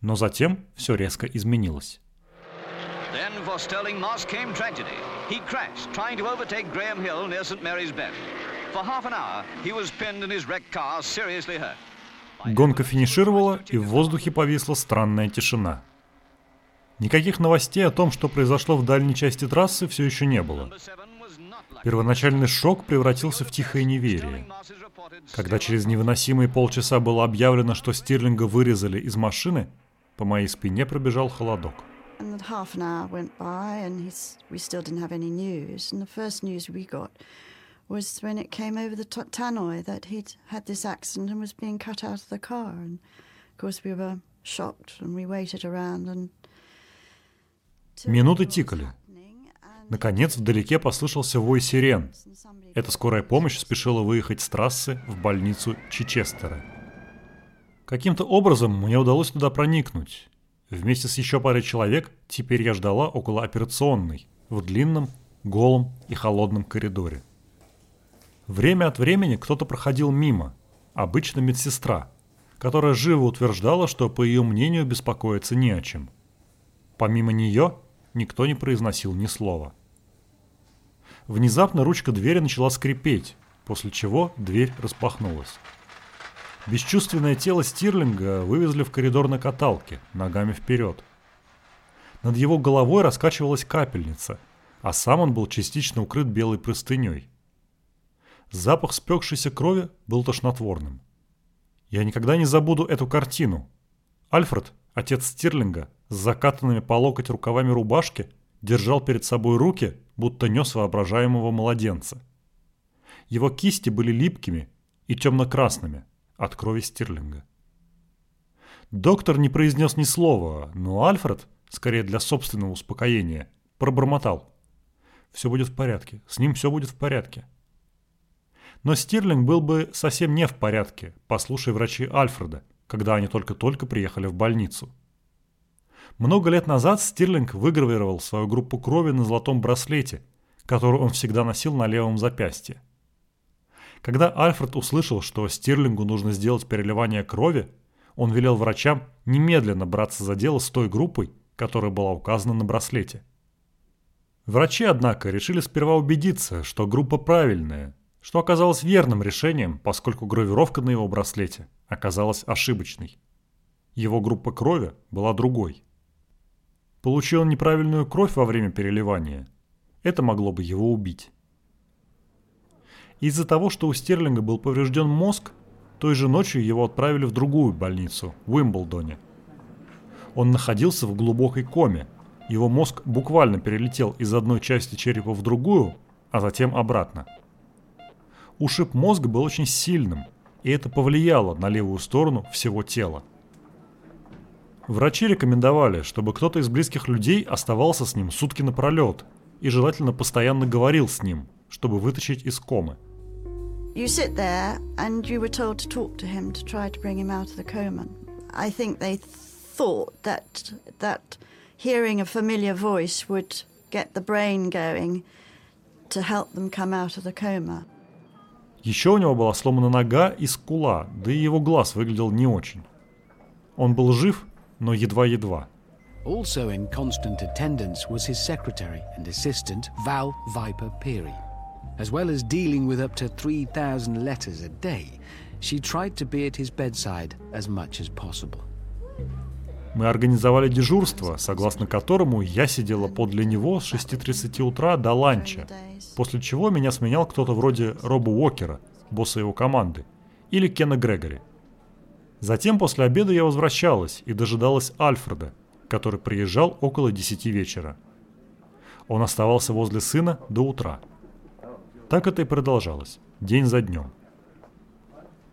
Но затем все резко изменилось. Then for Sterling Moss came tragedy. He crashed, trying to overtake Graham Hill near St. Mary's Bend. For half an hour, he was pinned in his wrecked car, seriously hurt. Гонка финишировала, и в воздухе повисла странная тишина – Никаких новостей о том, что произошло в дальней части трассы, все еще не было. Первоначальный шок превратился в тихое неверие. Когда через невыносимые полчаса было объявлено, что Стирлинга вырезали из машины, по моей спине пробежал холодок. was when it came over the tannoy that he'd had this accident and was being cut out of the car. And of course, we were shocked and we waited around and Минуты тикали. Наконец, вдалеке послышался вой сирен. Эта скорая помощь спешила выехать с трассы в больницу Чичестера. Каким-то образом мне удалось туда проникнуть. Вместе с еще парой человек теперь я ждала около операционной, в длинном, голом и холодном коридоре. Время от времени кто-то проходил мимо, обычно медсестра, которая живо утверждала, что, по ее мнению, беспокоиться не о чем. Помимо нее, никто не произносил ни слова. Внезапно ручка двери начала скрипеть, после чего дверь распахнулась. Бесчувственное тело Стирлинга вывезли в коридор на каталке, ногами вперед. Над его головой раскачивалась капельница, а сам он был частично укрыт белой простыней. Запах спекшейся крови был тошнотворным. Я никогда не забуду эту картину. Альфред, отец Стирлинга, с закатанными по локоть рукавами рубашки, держал перед собой руки, будто нес воображаемого младенца. Его кисти были липкими и темно-красными от крови Стирлинга. Доктор не произнес ни слова, но Альфред, скорее для собственного успокоения, пробормотал. «Все будет в порядке, с ним все будет в порядке». Но Стирлинг был бы совсем не в порядке, послушай врачи Альфреда, когда они только-только приехали в больницу. Много лет назад Стирлинг выгравировал свою группу крови на золотом браслете, который он всегда носил на левом запястье. Когда Альфред услышал, что Стирлингу нужно сделать переливание крови, он велел врачам немедленно браться за дело с той группой, которая была указана на браслете. Врачи, однако, решили сперва убедиться, что группа правильная, что оказалось верным решением, поскольку гравировка на его браслете оказалась ошибочной. Его группа крови была другой. Получил неправильную кровь во время переливания, это могло бы его убить. Из-за того, что у Стерлинга был поврежден мозг, той же ночью его отправили в другую больницу, в Уимблдоне. Он находился в глубокой коме. Его мозг буквально перелетел из одной части черепа в другую, а затем обратно. Ушиб мозга был очень сильным, и это повлияло на левую сторону всего тела. Врачи рекомендовали, чтобы кто-то из близких людей оставался с ним сутки напролет и желательно постоянно говорил с ним, чтобы вытащить из комы – You sit there and you were told to talk to him to try to bring him out of the coma. I think they thought that that hearing a familiar voice would get the brain going to help them come out of the coma. Еще у него была сломана нога и скула, да и его глаз выглядел не очень. Он был жив, но едва-едва. Also in constant attendance was his secretary and assistant, Val Viper Peary. As well as dealing with up to 3,000 letters a day, she tried to be at his bedside as much as possible. Мы организовали дежурство, согласно которому я сидела подле него с 6.30 утра до ланча, после чего меня сменял кто-то вроде Роба Уокера, босса его команды, или Кена Грегори. Затем после обеда я возвращалась и дожидалась Альфреда, который приезжал около 10 вечера. Он оставался возле сына до утра – так это и продолжалось, день за днем.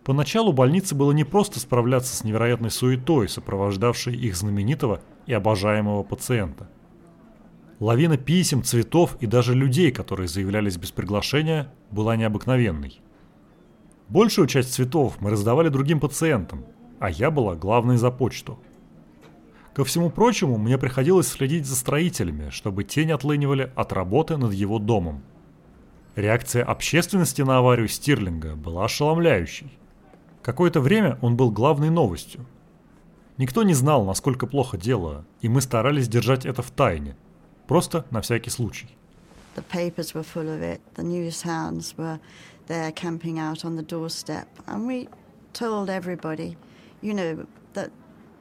Поначалу больнице было не просто справляться с невероятной суетой, сопровождавшей их знаменитого и обожаемого пациента. Лавина писем, цветов и даже людей, которые заявлялись без приглашения, была необыкновенной. Большую часть цветов мы раздавали другим пациентам, а я была главной за почту. Ко всему прочему, мне приходилось следить за строителями, чтобы те не отлынивали от работы над его домом – Реакция общественности на аварию Стирлинга была ошеломляющей. Какое-то время он был главной новостью. Никто не знал, насколько плохо дело, и мы старались держать это в тайне, просто на всякий случай. The papers were full of it. The news hounds were there camping out on the doorstep, and we told everybody, you know, that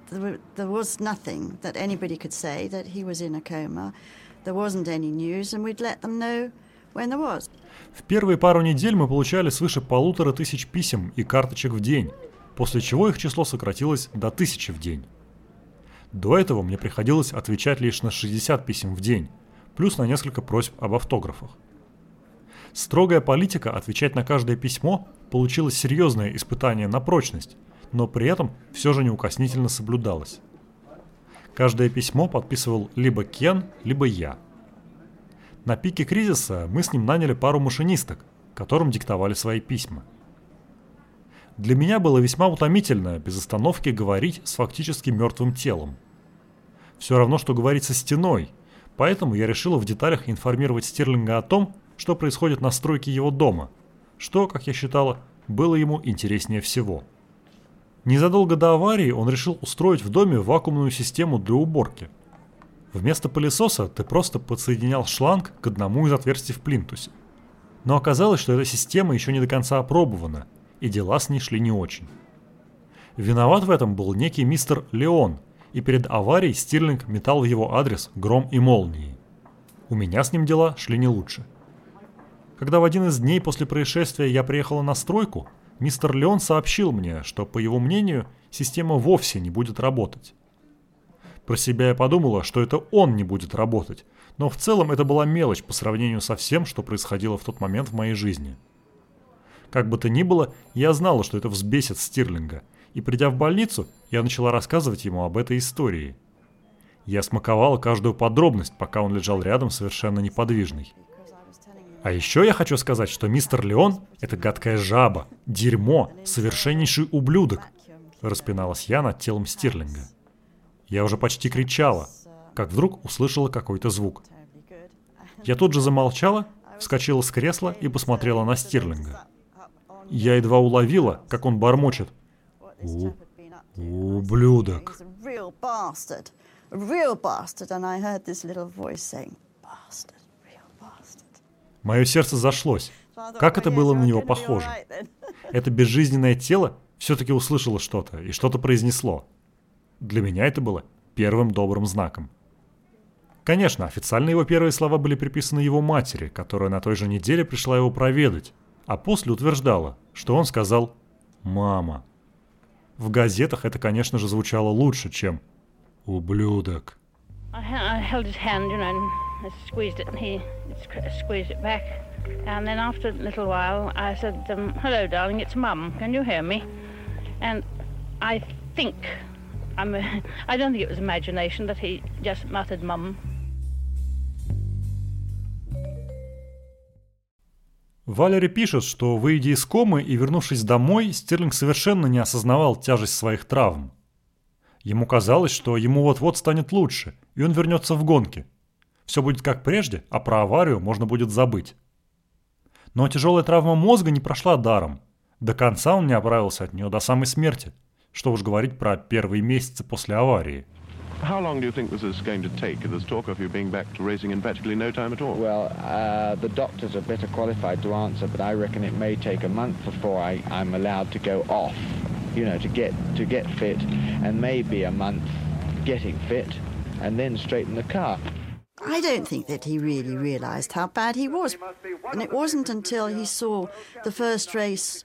there was nothing that anybody could say that he was in a coma. There wasn't any news, and we'd let them know. В первые пару недель мы получали свыше полутора тысяч писем и карточек в день, после чего их число сократилось до тысячи в день. До этого мне приходилось отвечать лишь на 60 писем в день, плюс на несколько просьб об автографах. Строгая политика отвечать на каждое письмо получилось серьезное испытание на прочность, но при этом все же неукоснительно соблюдалось. Каждое письмо подписывал либо Кен, либо я – на пике кризиса мы с ним наняли пару машинисток, которым диктовали свои письма. Для меня было весьма утомительно без остановки говорить с фактически мертвым телом. Все равно, что говорить со стеной, поэтому я решила в деталях информировать Стерлинга о том, что происходит на стройке его дома, что, как я считала, было ему интереснее всего. Незадолго до аварии он решил устроить в доме вакуумную систему для уборки – Вместо пылесоса ты просто подсоединял шланг к одному из отверстий в плинтусе. Но оказалось, что эта система еще не до конца опробована, и дела с ней шли не очень. Виноват в этом был некий мистер Леон, и перед аварией Стирлинг метал в его адрес гром и молнии. У меня с ним дела шли не лучше. Когда в один из дней после происшествия я приехала на стройку, мистер Леон сообщил мне, что, по его мнению, система вовсе не будет работать. Про себя я подумала, что это он не будет работать, но в целом это была мелочь по сравнению со всем, что происходило в тот момент в моей жизни. Как бы то ни было, я знала, что это взбесит Стирлинга, и придя в больницу, я начала рассказывать ему об этой истории. Я смаковала каждую подробность, пока он лежал рядом совершенно неподвижный. А еще я хочу сказать, что мистер Леон – это гадкая жаба, дерьмо, совершеннейший ублюдок, распиналась я над телом Стирлинга. Я уже почти кричала, как вдруг услышала какой-то звук. Я тут же замолчала, вскочила с кресла и посмотрела на Стирлинга. Я едва уловила, как он бормочет. У, ублюдок. Мое сердце зашлось. Как это было на него похоже? Это безжизненное тело все-таки услышало что-то и что-то произнесло. Для меня это было первым добрым знаком. Конечно, официально его первые слова были приписаны его матери, которая на той же неделе пришла его проведать, а после утверждала, что он сказал «мама». В газетах это, конечно же, звучало лучше, чем «ублюдок». I think, I'm, I don't think it was imagination that he just muttered "Mum." Валери пишет, что, выйдя из комы и вернувшись домой, Стерлинг совершенно не осознавал тяжесть своих травм. Ему казалось, что ему вот-вот станет лучше, и он вернется в гонки. Все будет как прежде, а про аварию можно будет забыть. Но тяжелая травма мозга не прошла даром. До конца он не оправился от нее до самой смерти. Что уж говорить про первые месяцы после аварии – How long do you think this is going to take? There's talk of you being back to racing in practically no time at all. Well, uh, the doctors are better qualified to answer, but I reckon it may take a month before I, I'm allowed to go off, you know, to get, to get fit, and maybe a month getting fit, and then straighten the car. I don't think that he really realised how bad he was. And it wasn't until he saw the first race,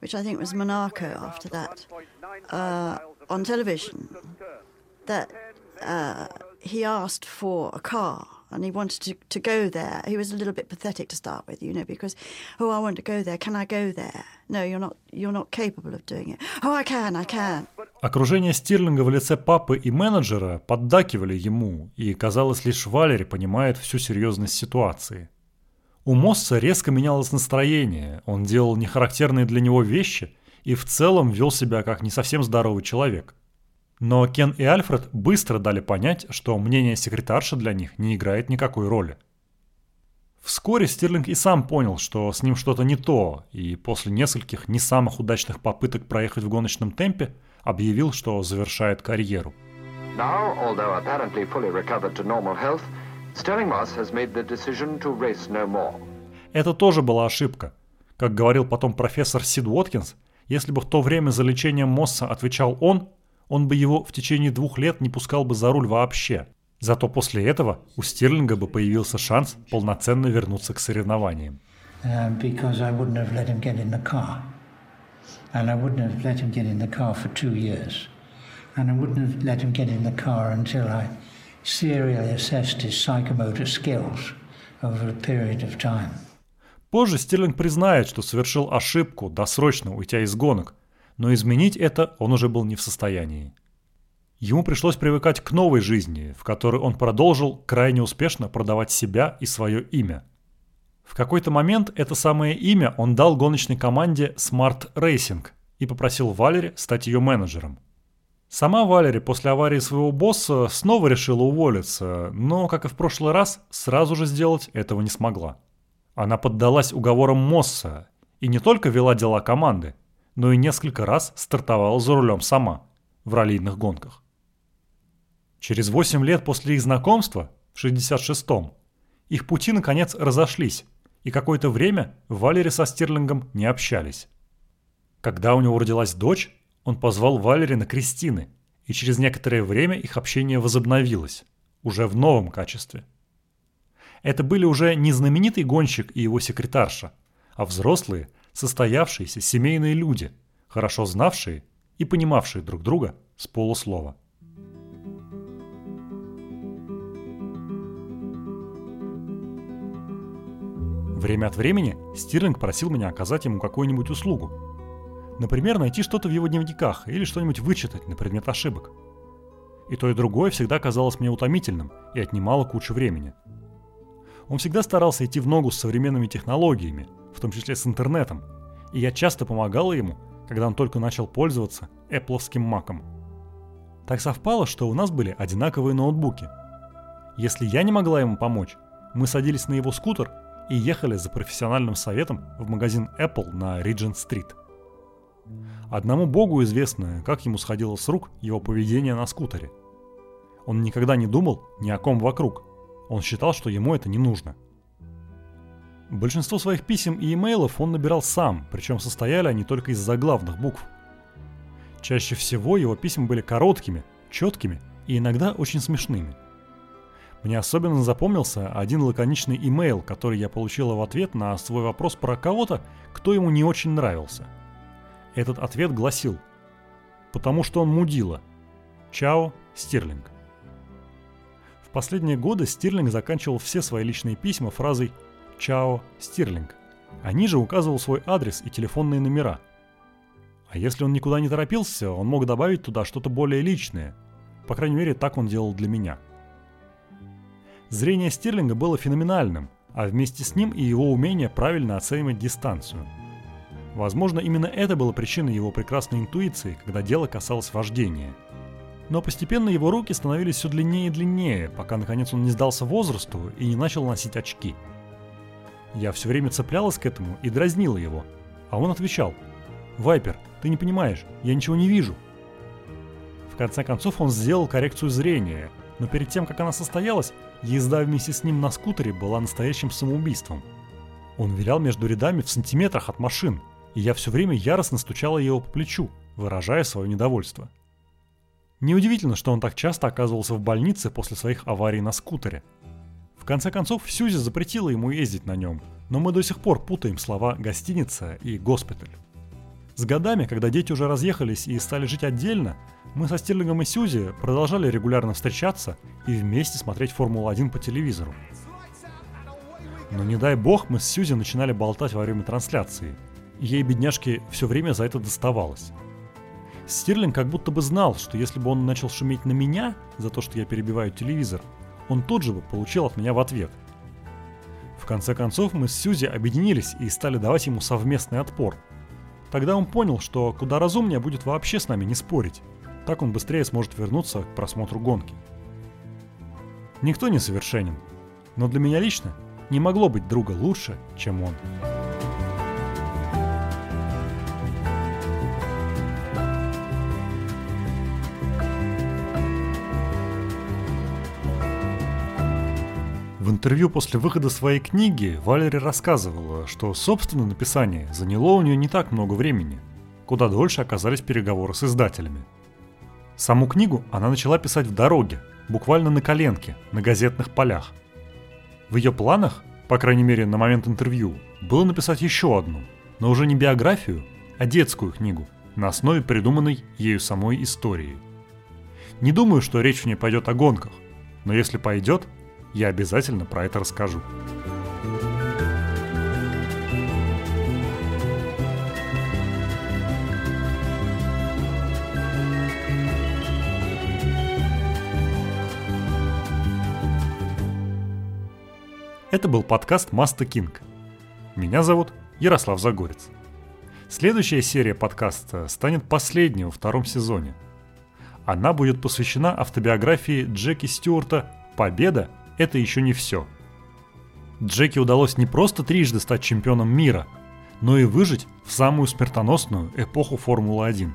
which I think was Monaco after that, uh, on television, that uh, he asked for a car and he wanted to, to go there. He was a little bit pathetic to start with, you know, because, oh, I want to go there. Can I go there? No, you're not, you're not capable of doing it. Oh, I can, I can. Окружение Стирлинга в лице папы и менеджера поддакивали ему, и, казалось, лишь Валери понимает всю серьезность ситуации. У Мосса резко менялось настроение, он делал нехарактерные для него вещи и в целом вел себя как не совсем здоровый человек – но Кен и Альфред быстро дали понять, что мнение секретарши для них не играет никакой роли. Вскоре Стирлинг и сам понял, что с ним что-то не то, и после нескольких не самых удачных попыток проехать в гоночном темпе объявил, что завершает карьеру. Now, although apparently fully recovered to normal health, Sterling Moss has made the decision to race no more. Это тоже была ошибка. Как говорил потом профессор Сид Уоткинс, если бы в то время за лечением Мосса отвечал он, он бы его в течение двух лет не пускал бы за руль вообще. Зато после этого у Стирлинга бы появился шанс полноценно вернуться к соревнованиям. Uh, And assessed his psychomotor skills over a period of time. Позже Стирлинг признает, что совершил ошибку, досрочно уйдя из гонок – но изменить это он уже был не в состоянии. Ему пришлось привыкать к новой жизни, в которой он продолжил крайне успешно продавать себя и свое имя. В какой-то момент это самое имя он дал гоночной команде Smart Racing и попросил Валери стать ее менеджером. Сама Валери после аварии своего босса снова решила уволиться, но, как и в прошлый раз, сразу же сделать этого не смогла. Она поддалась уговорам Мосса и не только вела дела команды, но и несколько раз стартовала за рулем сама в раллийных гонках. Через 8 лет после их знакомства, в 66-м, их пути наконец разошлись, и какое-то время Валери со Стирлингом не общались. Когда у него родилась дочь, Он позвал Валери на Кристины, и через некоторое время их общение возобновилось, уже в новом качестве. Это были уже не знаменитый гонщик и его секретарша, а взрослые, состоявшиеся семейные люди, хорошо знавшие и понимавшие друг друга с полуслова. Время от времени Стирлинг просил меня оказать ему какую-нибудь услугу. Например, найти что-то в его дневниках или что-нибудь вычитать на предмет ошибок. И то и другое всегда казалось мне утомительным и отнимало кучу времени. Он всегда старался идти в ногу с современными технологиями, в том числе с интернетом, и я часто помогала ему, когда он только начал пользоваться Apple'овским маком. Так совпало, что у нас были одинаковые ноутбуки. Если я не могла ему помочь, мы садились на его скутер и ехали за профессиональным советом в магазин Apple на Regent-стрит. Одному богу известно, как ему сходило с рук его поведение на скутере. Он никогда не думал ни о ком вокруг. Он считал, что ему это не нужно. Большинство своих писем и имейлов он набирал сам, причем состояли они только из заглавных букв. Чаще всего его письма были короткими, четкими и иногда очень смешными – мне особенно запомнился один лаконичный имейл, который я получила в ответ на свой вопрос про кого-то, кто ему не очень нравился. Этот ответ гласил «Потому что он мудила. Чао, Стирлинг». Последние годы Стирлинг заканчивал все свои личные письма фразой «Чао, Стирлинг», а ниже указывал свой адрес и телефонные номера. А если он никуда не торопился, он мог добавить туда что-то более личное. По крайней мере, так он делал для меня – Зрение Стирлинга было феноменальным, а вместе с ним и его умение правильно оценивать дистанцию. Возможно, именно это было причиной его прекрасной интуиции, когда дело касалось вождения. Но постепенно его руки становились все длиннее и длиннее, пока наконец он не сдался возрасту и не начал носить очки. Я все время цеплялась к этому и дразнила его, а он отвечал «Вайпер, ты не понимаешь, я ничего не вижу». В конце концов он сделал коррекцию зрения, но перед тем, как она состоялась, Езда вместе с ним на скутере была настоящим самоубийством. Он вилял между рядами в сантиметрах от машин, и я все время яростно стучала его по плечу, выражая свое недовольство. Неудивительно, что он так часто оказывался в больнице после своих аварий на скутере. В конце концов, Сьюзи запретила ему ездить на нем, но мы до сих пор путаем слова «гостиница» и «госпиталь». С годами, когда дети уже разъехались и стали жить отдельно, мы со Стирлингом и Сьюзи продолжали регулярно встречаться и вместе смотреть Формулу-1 по телевизору. Но не дай бог мы с Сьюзи начинали болтать во время трансляции, ей, бедняжке, все время за это доставалось. Стирлинг как будто бы знал, что если бы он начал шуметь на меня за то, что я перебиваю телевизор, он тут же бы получил от меня в ответ. В конце концов мы с Сьюзи объединились и стали давать ему совместный отпор. Тогда он понял, что куда разумнее будет вообще с нами не спорить. Так он быстрее сможет вернуться к просмотру гонки. Никто не совершенен, но для меня лично не могло быть друга лучше, чем он. В интервью после выхода своей книги Валери рассказывала, что собственное написание заняло у нее не так много времени. Куда дольше оказались переговоры с издателями – Саму книгу она начала писать в дороге, буквально на коленке, на газетных полях. В ее планах, по крайней мере на момент интервью, было написать еще одну, но уже не биографию, а детскую книгу на основе придуманной ею самой истории. Не думаю, что речь в ней пойдет о гонках, но если пойдет, я обязательно про это расскажу. Это был подкаст Маста Кинг. Меня зовут Ярослав Загорец. Следующая серия подкаста станет последней во втором сезоне. Она будет посвящена автобиографии Джеки Стюарта «Победа – это еще не все». Джеки удалось не просто трижды стать чемпионом мира, но и выжить в самую смертоносную эпоху Формулы-1.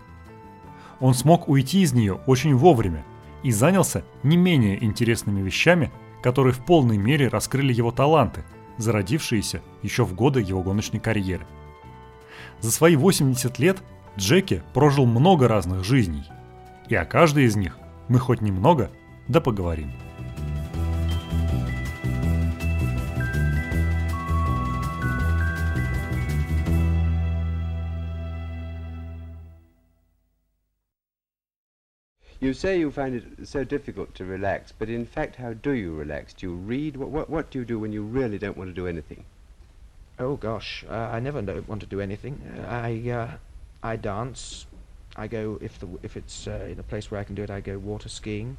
Он смог уйти из нее очень вовремя и занялся не менее интересными вещами, которые в полной мере раскрыли его таланты, зародившиеся еще в годы его гоночной карьеры. За свои 80 лет Джеки прожил много разных жизней, и о каждой из них мы хоть немного, да поговорим. You say you find it so difficult to relax, but in fact, how do you relax? Do you read? What, what, what do you do when you really don't want to do anything? Oh gosh, uh, I never don't want to do anything. I uh, I dance. I go if the if it's uh, in a place where I can do it. I go water skiing.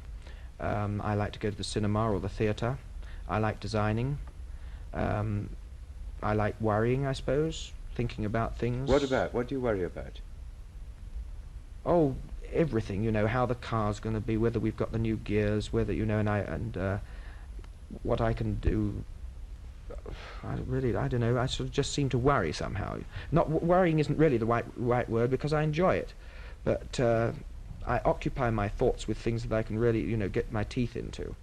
Um, I like to go to the cinema or the theatre. I like designing. Um, I like worrying, I suppose, thinking about things. What about? What do you worry about? Oh, everything. You know how the car's going to be, whether we've got the new gears, whether you know, and I and uh, what I can do. (sighs) I really, I don't know. I sort of just seem to worry somehow. Not worrying isn't really the right right word because I enjoy it, but uh, I occupy my thoughts with things that I can really, you know, get my teeth into.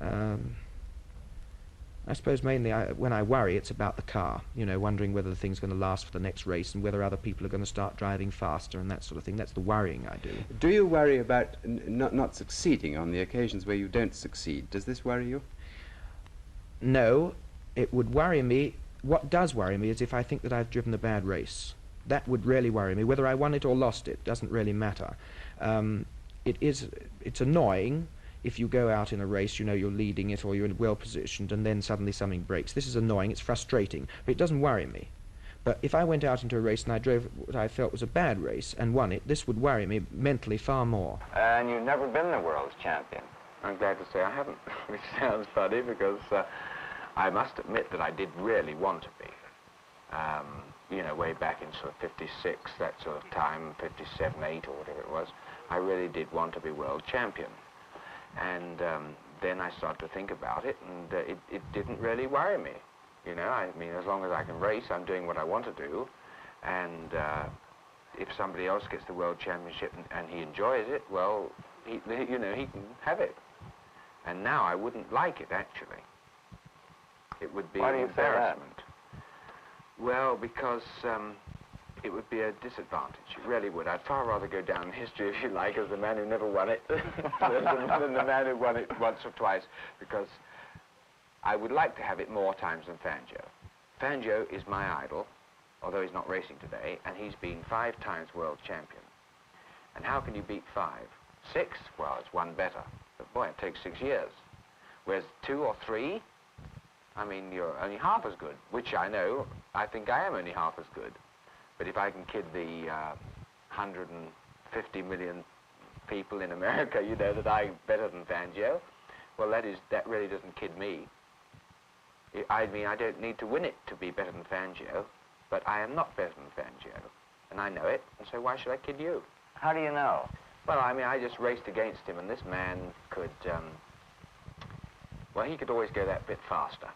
Um, I suppose mainly I, when I worry, it's about the car. You know, wondering whether the thing's going to last for the next race and whether other people are going to start driving faster and that sort of thing. That's the worrying I do. Do you worry about n- not not succeeding on the occasions where you don't succeed? Does this worry you? No, it would worry me. What does worry me is if I think that I've driven a bad race. That would really worry me. Whether I won it or lost it doesn't really matter. Um, it is. It's annoying if you go out in a race, you know you're leading it or you're well positioned, and then suddenly something breaks. This is annoying. It's frustrating, but it doesn't worry me. But if I went out into a race and I drove what I felt was a bad race and won it, this would worry me mentally far more. And you've never been the world's champion. I'm glad to say I haven't, (laughs) which sounds funny because uh, I must admit that I did really want to be. Um, you know, way back in sort of 56, that sort of time, 57, 8 or whatever it was, I really did want to be world champion. And um, then I started to think about it, and uh, it, it didn't really worry me. You know, I mean, as long as I can race, I'm doing what I want to do. And uh, if somebody else gets the world championship and, and he enjoys it, well, he, you know, he can have it. And now I wouldn't like it, actually. It would be Why do an you say that? Well, because um, it would be a disadvantage. It really would. I'd far rather go down in history, if you like, as the man who never won it (laughs) than, the man who won it once or twice, because I would like to have it more times than Fangio. Fangio is my idol, although he's not racing today, and he's been five times world champion. And how can you beat five? Six? Well, it's one better. But boy, it takes six years. Whereas two or three, I mean, you're only half as good, which I know, I think I am only half as good. But if I can kid the uh, 150 million people in America, you know, that I'm better than Fangio, well, that is, that really doesn't kid me. I mean, I don't need to win it to be better than Fangio, but I am not better than Fangio, and I know it, and so why should I kid you? How do you know? Well, I mean, I just raced against him, and this man could, um, well, he could always go that bit faster.